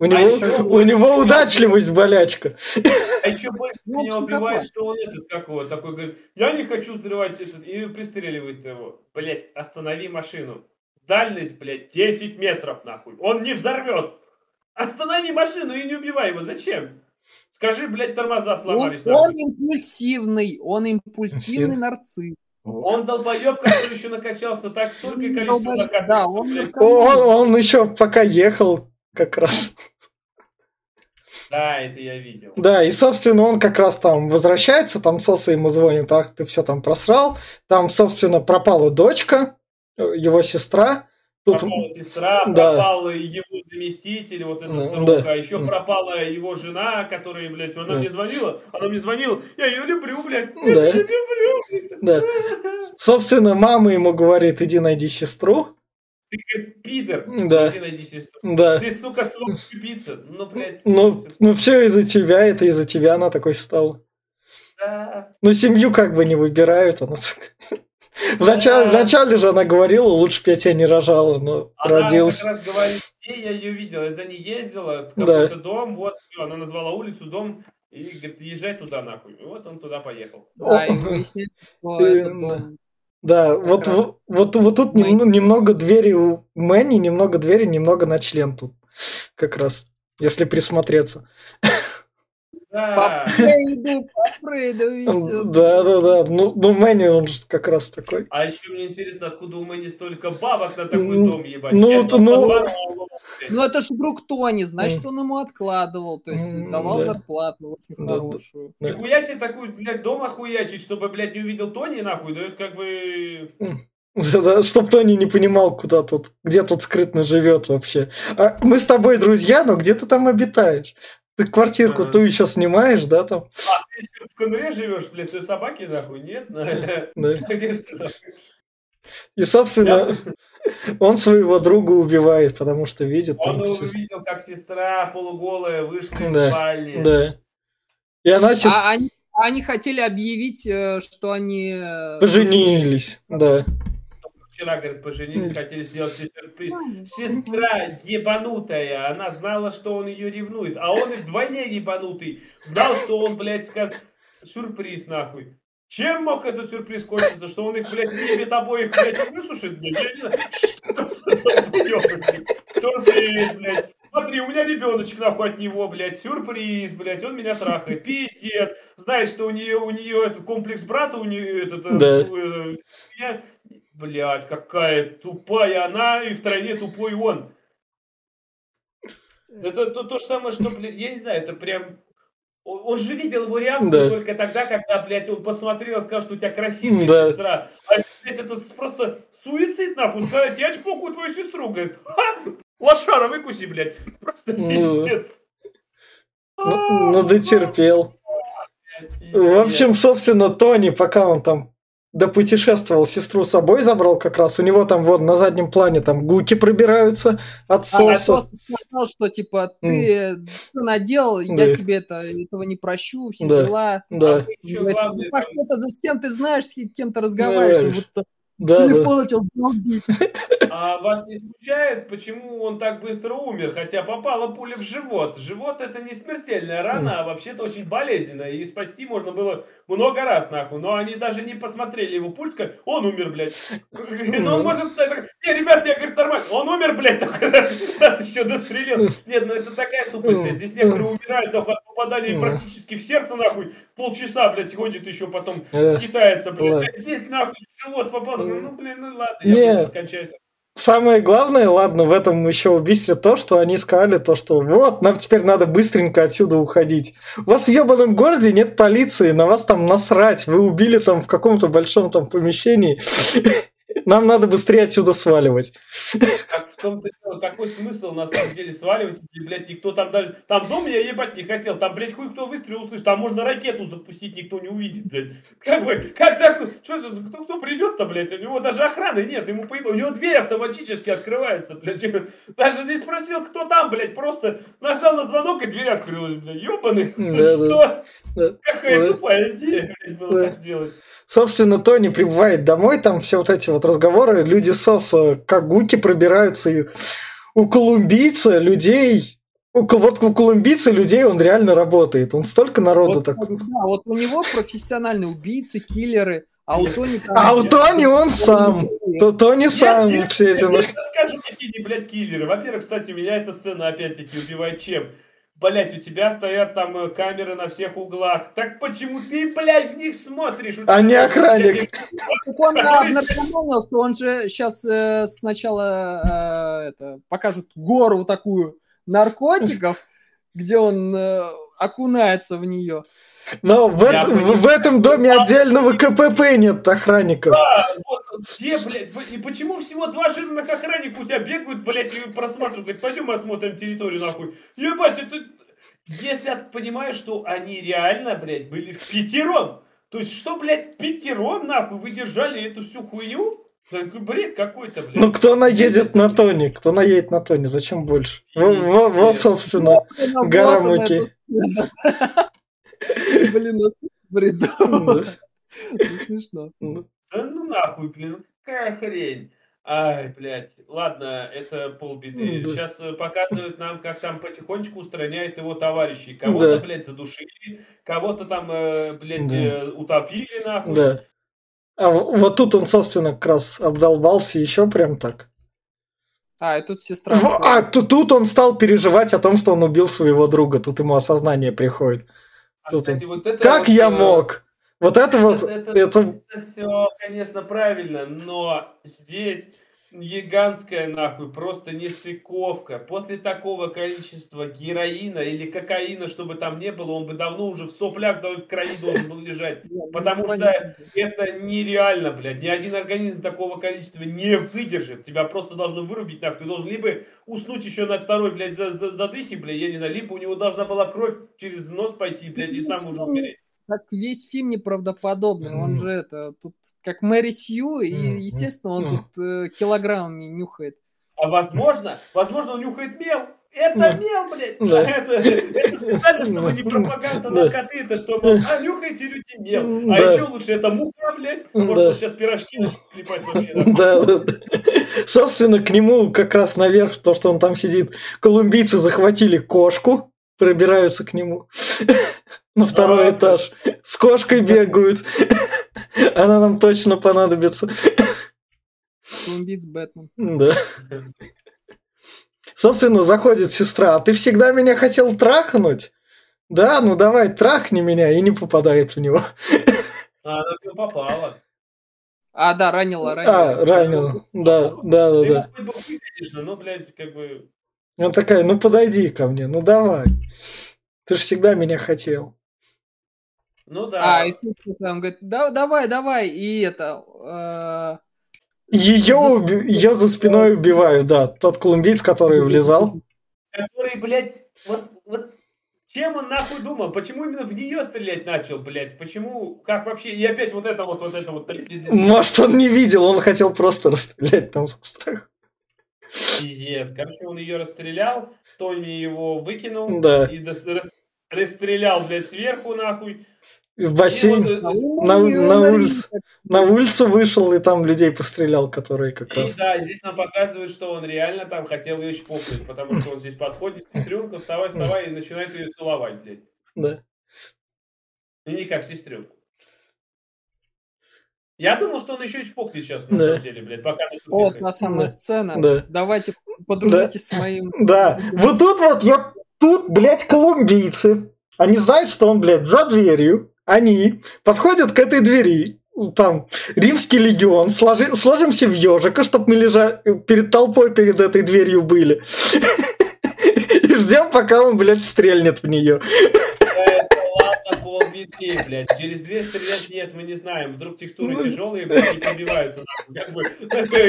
У А него, еще у больше него удачливость болячка. А еще больше Ну, меня убивает, что он этот, как его, такой говорит, я не хочу взрывать этот, и пристреливает его. Блять, останови машину. Дальность, блядь, 10 метров, нахуй. Он не взорвет. Останови машину и не убивай его. Зачем? Скажи, блядь, тормоза Он, сломались. он нахуй. импульсивный, он импульсивный нарцисс. Он долбоеб, который еще накачался так столько наркотиков, да, он. Он, он еще пока ехал как раз. Да, это я видел. Да, и, собственно, он как раз там возвращается, там Соса ему звонит, так, ты все там просрал. Там, собственно, пропала дочка, э, его сестра. Тут... Пропала сестра, Да. пропал его заместитель, вот этот Ну, друг, да. а еще пропала его жена, которая, блядь, она Да. мне звонила, она мне звонила, я ее люблю, блядь, Да. я ее люблю. Да. Собственно, мама ему говорит, иди найди сестру. Ты, говорит, пидор, Да. иди найди сестру. Да. Ты, сука, свой тупица. Ну, блядь. Ну, ну все из-за тебя, это из-за тебя она такой стала. Да. Ну, семью как бы не выбирают. Она... так. Вначале, вначале же она говорила, лучше бы я тебя не рожала, но Она родился. как раз говорит, где я ее видела, я за ней ездила, в Да. какой-то дом, вот, она назвала улицу, дом, И говорит, езжай туда нахуй. И вот он туда поехал. Да, и выясняется, что это да. дом. Да, Как вот, вот, вот, вот тут Мэнни. нем- немного двери у Мэнни, немного двери, немного на член тут. Как раз, если присмотреться. По Да. Фрейду, по Фрейду. Да, да, да. Ну, ну Мэнни, он же как раз такой. А еще мне интересно, откуда у Мэнни столько бабок на такой Ну, дом ебать. ну, там ну-. Ну это ж друг Тони, значит, он ему откладывал, то есть давал да. зарплату очень Да, хорошую. Да. Нихуя себе такую, блядь, дом охуячить, чтобы, блядь, не увидел Тони, нахуй, да это как бы... Да, чтоб Тони не понимал, куда тут, где тут скрытно живет вообще. А мы с тобой друзья, но где ты там обитаешь? Ты квартирку ту еще снимаешь, да, там? А, ты еще в конуре живешь, блядь, ты собаки, нахуй, нет? Да. И, собственно, он своего друга убивает, потому что видит там Он увидел, как сестра полуголая вышла из Да, спальни. Да. И она сейчас А они, они хотели объявить, э, что они... э, поженились. Да. Вчера, говорит, поженились, хотели сделать себе сюрприз. Сестра ебанутая, она знала, что он ее ревнует, а он и вдвойне ебанутый. Знал, что он, блядь, скажет, сюрприз, нахуй. Чем мог этот сюрприз кончиться? Что он их, блядь, любит обоих, блядь, высушит, блядь? Я не знаю. Что? Сюрприз, блядь. Смотри, у меня ребеночек нахуй от него, блядь, сюрприз, блядь, он меня трахает, пиздец. Знаешь, что у нее, у нее этот комплекс брата, у нее этот, э, Да. э, я- блядь, какая тупая она и в тройне тупой он. Это то, то же самое, что, блядь, я не знаю, это прям... Он, он же видел его реакцию Да. только тогда, когда, блядь, он посмотрел и сказал, что у тебя красивая Да. сестра. А, блядь, это просто суицид, нахуй, сказать, я чпокаю твою сестру, говорит, ха, лошара, выкуси, блядь. Просто Ну. пиздец. Ну, ну дотерпел. В общем, собственно, Тони, пока он там допутешествовал, сестру с собой забрал как раз. У него там вот на заднем плане там гуки пробираются от А, соуса. просто сказал, что типа ты что наделал, я Да. тебе это, этого не прощу, все Да. дела. Да, Еще Говорит, главное, ну, а что ты, с кем ты знаешь, с кем ты разговариваешь, Да. вот это да, да. телефон начал долбить. А вас не смущает, почему он так быстро умер, хотя попала пуля в живот? Живот это не смертельная рана, а вообще-то очень болезненная, и спасти можно было много раз, нахуй. Но они даже не посмотрели его пульс, как он умер, блядь. Ну, он может сказать, не, ребят, я, говорит, нормально. Он умер, блядь, только раз, еще дострелил. Нет, ну это такая тупость. Здесь некоторые умирают, нахуй, от попадания практически в сердце, нахуй. Полчаса, блядь, ходит еще потом, скитается, блядь. А Здесь, нахуй, в живот попал. Ну, блин, ну ладно, Не. я просто скончаюсь. Самое главное, ладно, в этом еще убийстве то, что они сказали, то, что вот, нам теперь надо быстренько отсюда уходить. У вас в ебаном городе нет полиции, на вас там насрать, вы убили там в каком-то большом там помещении. Нам надо быстрее отсюда сваливать. Так в том-то какой смысл на самом деле сваливать, если, блядь, никто там даже... Там дом я ебать не хотел, там, блядь, хуй кто выстрел услышит, там можно ракету запустить, никто не увидит, блядь. Как бы, как так? Что это, кто, кто придет-то, блядь? У него даже охраны нет, ему поебал. У него дверь автоматически открывается, блядь. Даже не спросил, кто там, блядь, просто нажал на звонок, и дверь открылась, блядь. Ёбаный, Да, что? Да. Какая Да. тупая идея, блядь, было Да. так сделать. Собственно, Тони прибывает домой, там все вот эти вот разговоры, люди СОСа как гуки пробираются, и у колумбийца людей... вот у колумбийца людей он реально работает. Он столько народу Вот, так... да, вот у него профессиональные убийцы, киллеры, а у Тони... там- А у Тони он сам. То Тони сам Нет, все эти... Скажу, какие блядь, киллеры. Во-первых, кстати, меня эта сцена опять-таки убивает чем? Блять, у тебя стоят там э, камеры на всех углах. Так почему ты, блядь, в них смотришь? А не охранник. Так он а, наркоманил, что он же сейчас сначала э, это, покажут гору такую наркотиков, где он э, окунается в нее. Но в, эт- понимаю. в- в этом доме отдельного КПП нет охранников. Да, вот, где, блядь, и почему всего два жирных охранника у тебя бегают, блядь, и просматривают, говорят, пойдем осмотрим территорию, нахуй. Ебать, это... Если я понимаю, что они реально, блядь, были в пятером, то есть что, блядь, пятером, нахуй, вы держали эту всю хуйню? Такой бред какой-то, блядь. Ну, кто наедет на Тони? Кто наедет на Тони? Зачем больше? Во- во- Вот, собственно. Вот Гора муки. Блин, ну, бредово. Это смешно. Да ну нахуй, блин, ну какая хрень. Ай, блядь, ладно, это полбеды. Да. Сейчас показывают нам, как там потихонечку устраняет его товарищей. Кого-то, Да. блядь, задушили, кого-то там, э, блядь, Да. э, утопили, нахуй. Да. А вот тут он, собственно, как раз обдолбался еще прям так. А, и тут сестра. А ту- тут он стал переживать о том, что он убил своего друга. Тут ему осознание приходит. А, кстати, вот это Как я мог? Вот это вот, это, это... все, конечно, правильно, но здесь гигантская нахуй просто нестыковка. После такого количества героина или кокаина, чтобы там не было, он бы давно уже в соплях в крови должен был лежать. Ну, Потому что понятно. это нереально, блядь. Ни один организм такого количества не выдержит. Тебя просто должно вырубить нахуй. Ты должен либо уснуть еще на второй, блядь, за- за- задыхе, блядь, я не знаю, либо у него должна была кровь через нос пойти, блядь, и сам уже умереть. Так весь фильм неправдоподобный. Он Мгм. же это тут как Мэри Сью, и, естественно, он Мгм. тут э, килограммами нюхает. А возможно, возможно, он нюхает мел. Это Да. мел, блядь. Да. Это, это специально, чтобы не Да. пропаганда Да. наркоты, это чтобы, а нюхайте люди мел. А Да. еще лучше это мука, блядь. Может, Да. он сейчас пирожки начнет клепать вообще. Да, да, да. Собственно, к нему как раз наверх, то, что он там сидит, колумбийцы захватили кошку, пробираются к нему на второй А, этаж. С кошкой бегают. Она нам точно понадобится. Колумбиец Бэтмен. Да. Собственно, заходит сестра. А ты всегда меня хотел трахнуть? Да, ну давай, трахни меня, и не попадает в него. А она в него попала. А, да, ранила, ранила. А, ранил. Да, да, да, Ну, да. конечно, но, блядь, как бы... И Он такая, ну подойди ко мне, ну давай. Ты же всегда меня хотел. Ну да. А, и тут там говорит, да, давай, давай, и это... Ее, За уби- ее за спиной убивают, да. Тот колумбиец, который влезал. Который, блядь, вот, вот чем он нахуй думал? Почему именно в нее стрелять начал, блядь? Почему, как вообще? И опять вот это вот, вот это вот. Может, он не видел, он хотел просто расстрелять там со страха. Пиздец. Короче, он ее расстрелял, Тони его выкинул. Да. И дос- расстрелял, блядь, сверху, нахуй. В И бассейн вот, э, на, на улице, на улицу вышел и там людей пострелял, которые как И раз... да, здесь нам показывают, что он реально там хотел ее чпокнуть, потому что он здесь подходит, сестренка, вставай, вставай, и начинает ее целовать, блядь. Да. И не как сестренку. Я думал, что он еще и чпокнет сейчас, на Да. самом деле, блядь, пока Вот на самая Да. сцена. Да. Давайте подружитесь с моим... Да, вот тут вот, я, тут, блядь, колумбийцы. Они знают, что он, блядь, за дверью. Они подходят к этой двери. Там, римский легион, сложи, сложимся в ежика, чтобы мы лежа перед толпой перед этой дверью были. И ждем, пока он, блядь, стрельнет в нее. Ладно, полбиты, блядь. Через дверь стрелять нет, мы не знаем. Вдруг текстуры Ну, тяжелые, блядь, и пробиваются. Как бы,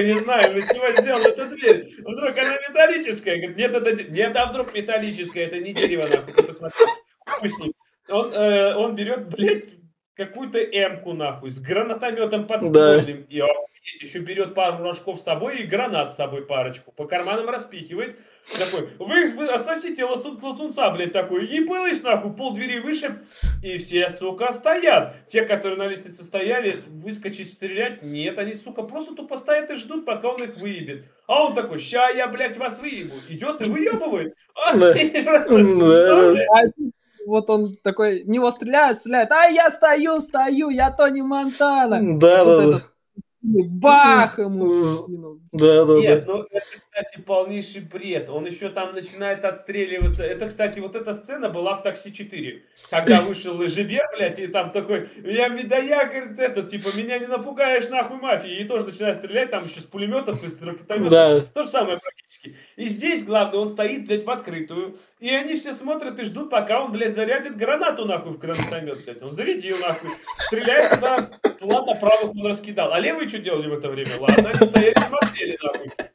не знаю, мы чего сделал эту дверь? Вдруг она металлическая? Говорит, нет, это, нет, а вдруг металлическая? Это не дерево, нахуй, ты посмотри. С. Он, э, он берет, блядь, какую-то эмку, нахуй, с гранатометом подствольным. И охуеть, еще берет пару рожков с собой и гранат с собой парочку. По карманам распихивает. Такой, вы, вы отсосите лосун- лосунца, блядь, такой. И пылыш, нахуй, пол двери выше. И все, сука, стоят. Те, которые на лестнице стояли, выскочить стрелять, нет, они, сука, просто тупо стоят и ждут, пока он их выебет. А он такой, ща я, блядь, вас выебу. Идет и выебывает. А? А вот он такой, него стреляют, стреляют, а я стою, стою, я Тони Монтана. Да, да, да. Бах ему спину. Да, да, Нет, да. ну это, кстати, полнейший бред. Он еще там начинает отстреливаться. Это, кстати, вот эта сцена была в «Такси 4». Когда вышел Жибер, блядь, и там такой, я, да я, говорит, это, типа, меня не напугаешь, нахуй, мафии. И тоже начинает стрелять, там еще с пулеметов и с ракетометов. Да. То же самое практически. И здесь, главное, он стоит, блядь, в открытую. И они все смотрят и ждут, пока он, блядь, зарядит гранату, нахуй, в гранатомет, блядь. Он зарядил, нахуй. Стреляет туда. Ладно, правых он раскидал. А левые что делали в это время? Ладно, они стояли, смотрели, нахуй.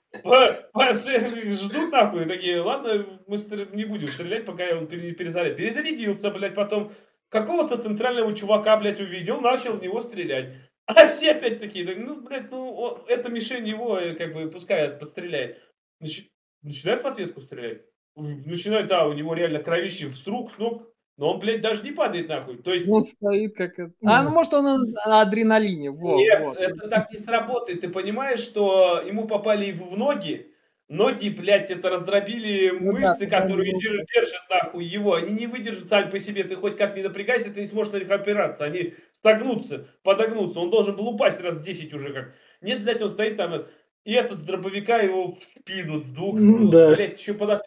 Ждут, нахуй, такие, ладно, мы не будем стрелять, пока он пере- перезаряд. Перезарядился, блядь, потом какого-то центрального чувака, блядь, увидел, начал в него стрелять. А все опять такие, так, ну, блядь, ну, это мишень его, э, как бы, пускай подстреляет. Нач- Начинает в ответку стрелять. Начинает, да, у него реально кровище с рук, с ног. Но он, блядь, даже не падает нахуй. То есть... Он стоит как... это- А, ну может он на адреналине. Во, Нет, вот. это так не сработает. Ты понимаешь, что ему попали в ноги, ноги, блядь, это раздробили Ну да, мышцы, ну, которые ну. держат, держат нахуй его. Они не выдержат сами по себе. Ты хоть как не напрягайся, ты не сможешь на них опираться. Они стогнутся, подогнутся. Он должен был упасть раз 10 уже как. Нет, блядь, он стоит там, и этот с дробовика его в спину, с двух, Ну да. блядь, еще подо...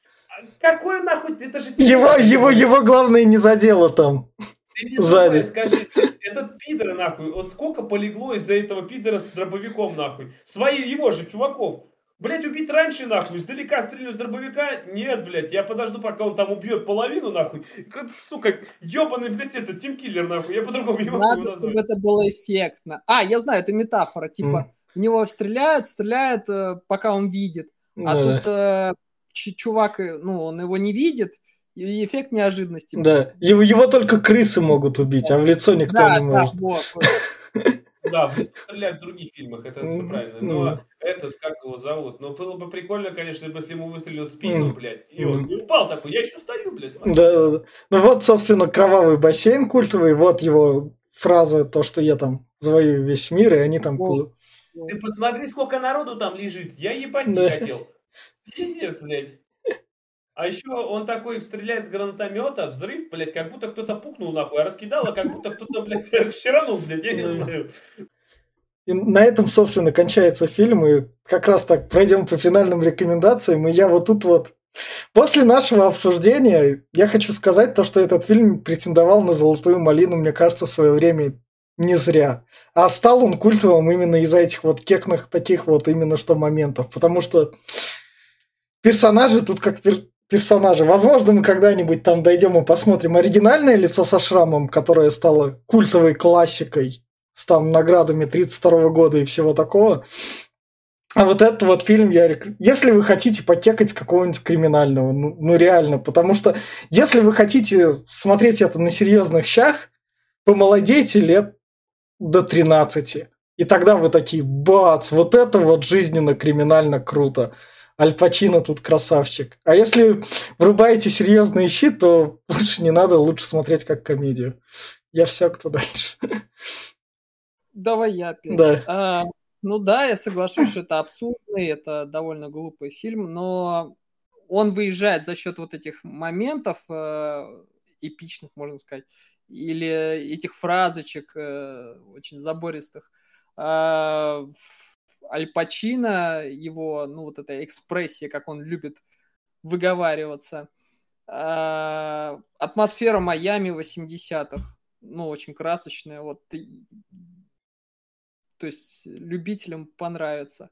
Какой нахуй, это же... Его, его, его главное не задело там. Ты мне Сзади. думай, скажи, этот пидор, нахуй, вот сколько полегло из-за этого пидора с дробовиком, нахуй? Свои его же, чуваков. Блять, убить раньше, нахуй, издалека стрелю с дробовика? Нет, блядь, я подожду, пока он там убьет половину, нахуй. Как, сука, ебаный, блядь, это тимкиллер, нахуй, я по-другому не могу его Надо, чтобы назвать. это было эффектно. А, я знаю, это метафора. Типа, М. в него стреляют, стреляют, э, пока он видит. А Да. тут э, чувак, э, ну, он его не видит, и эффект неожиданности. Да, его, его только крысы могут убить, а в лицо никто да, не да, может. вот, вот. Да, стреляют в других фильмах, это все правильно. Но этот, как его зовут? Но было бы прикольно, конечно, если ему выстрелил в спину, блядь, и он не упал такой, я еще стою, блядь, смотри. Да, да, да. Ну вот, собственно, кровавый бассейн культовый, вот его фраза, то, что я там завоюю весь мир, и они там... Вот. Ты посмотри, сколько народу там лежит. Я ебать не Да. хотел. Пиздец, блядь. А еще он такой стреляет с гранатомета, взрыв, блядь, как будто кто-то пукнул нахуй, а раскидало, как будто кто-то, блядь, щеранул, блядь, я не знаю. И на этом, собственно, кончается фильм, и как раз так пройдем по финальным рекомендациям, и я вот тут вот... После нашего обсуждения я хочу сказать то, что этот фильм претендовал на «Золотую малину», мне кажется, в свое время не зря. А стал он культовым именно из-за этих вот кекных таких вот именно что моментов. Потому что персонажи тут как пер- персонажи. Возможно, мы когда-нибудь там дойдем и посмотрим оригинальное лицо со шрамом, которое стало культовой классикой с там наградами 32 года и всего такого. А вот этот вот фильм я рек- Если вы хотите покекать какого-нибудь криминального, ну, ну реально, потому что если вы хотите смотреть это на серьезных щах, помолодейте лет до 13. И тогда вы такие, бац, вот это вот жизненно-криминально круто. Аль Пачино тут красавчик. А если врубаете серьезные щи, то лучше не надо, лучше смотреть как комедию. Я все, кто дальше. Давай я опять. Да. А, ну да, я соглашусь, что это абсурдный, это довольно глупый фильм, но он выезжает за счет вот этих моментов э, эпичных, можно сказать, или этих фразочек э, очень забористых. В- Аль Пачино, его, ну вот эта экспрессия, как он любит выговариваться. А, атмосфера Майами 80-х, ну, очень красочная. Вот то есть любителям понравится.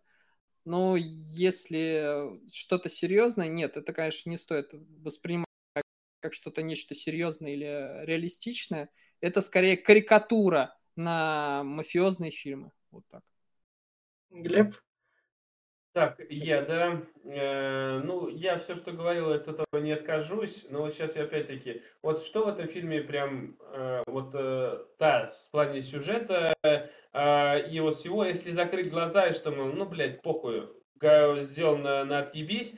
Но если что-то серьезное, нет, это, конечно, не стоит воспринимать как, как что-то нечто серьезное или реалистичное. Это скорее карикатура на мафиозные фильмы. Вот так. Глеб? Так, я, да. Э, ну, я все, что говорил, от этого не откажусь. Но вот сейчас я опять-таки... Вот что в этом фильме прям... э, вот, э, да, в плане сюжета э, и вот всего, если закрыть глаза и что, мол, ну, блядь, похуй, сделано на отъебись,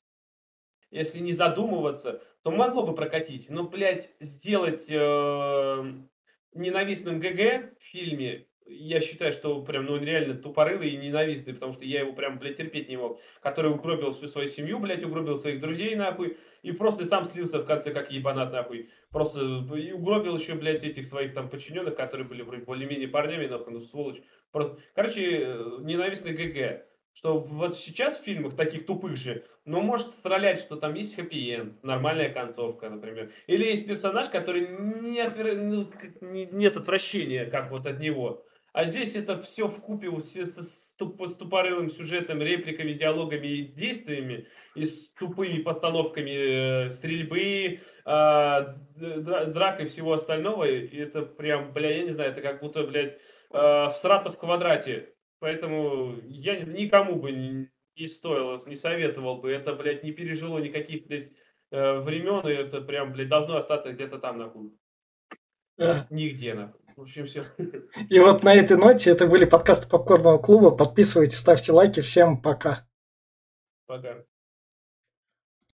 если не задумываться, то могло бы прокатить. Но, блядь, сделать э, ненавистным ГГ в фильме, я считаю, что прям, ну, он реально тупорылый и ненавистный, потому что я его прям, блядь, терпеть не мог. Который угробил всю свою семью, блядь, угробил своих друзей, нахуй, и просто сам слился в конце, как ебанат, нахуй. Просто и угробил еще, блядь, этих своих там подчиненных, которые были вроде более-менее парнями, нахуй, ну, сволочь. Просто, короче, э, ненавистный ГГ. Что вот сейчас в фильмах таких тупых же, ну, может стрелять, что там есть хэппи-энд, нормальная концовка, например. Или есть персонаж, который не отвер- ну, нет отвращения, как вот от него. А здесь это все в купе с, с туп- с тупорылым сюжетом, репликами, диалогами и действиями, и с тупыми постановками э, стрельбы, дра- драк и всего остального. И это прям, бля, я не знаю, это как будто, блядь, э, всрато в квадрате. Поэтому я ни- никому бы не, не стоило, не советовал бы. Это, блядь, не пережило никаких, блядь, э, времен, и это прям, блядь, должно остаться где-то там, нахуй. Да. Нигде, нахуй. В общем, все. И вот на этой ноте это были подкасты Попкорного клуба. Подписывайтесь, ставьте лайки. Всем пока. Пока.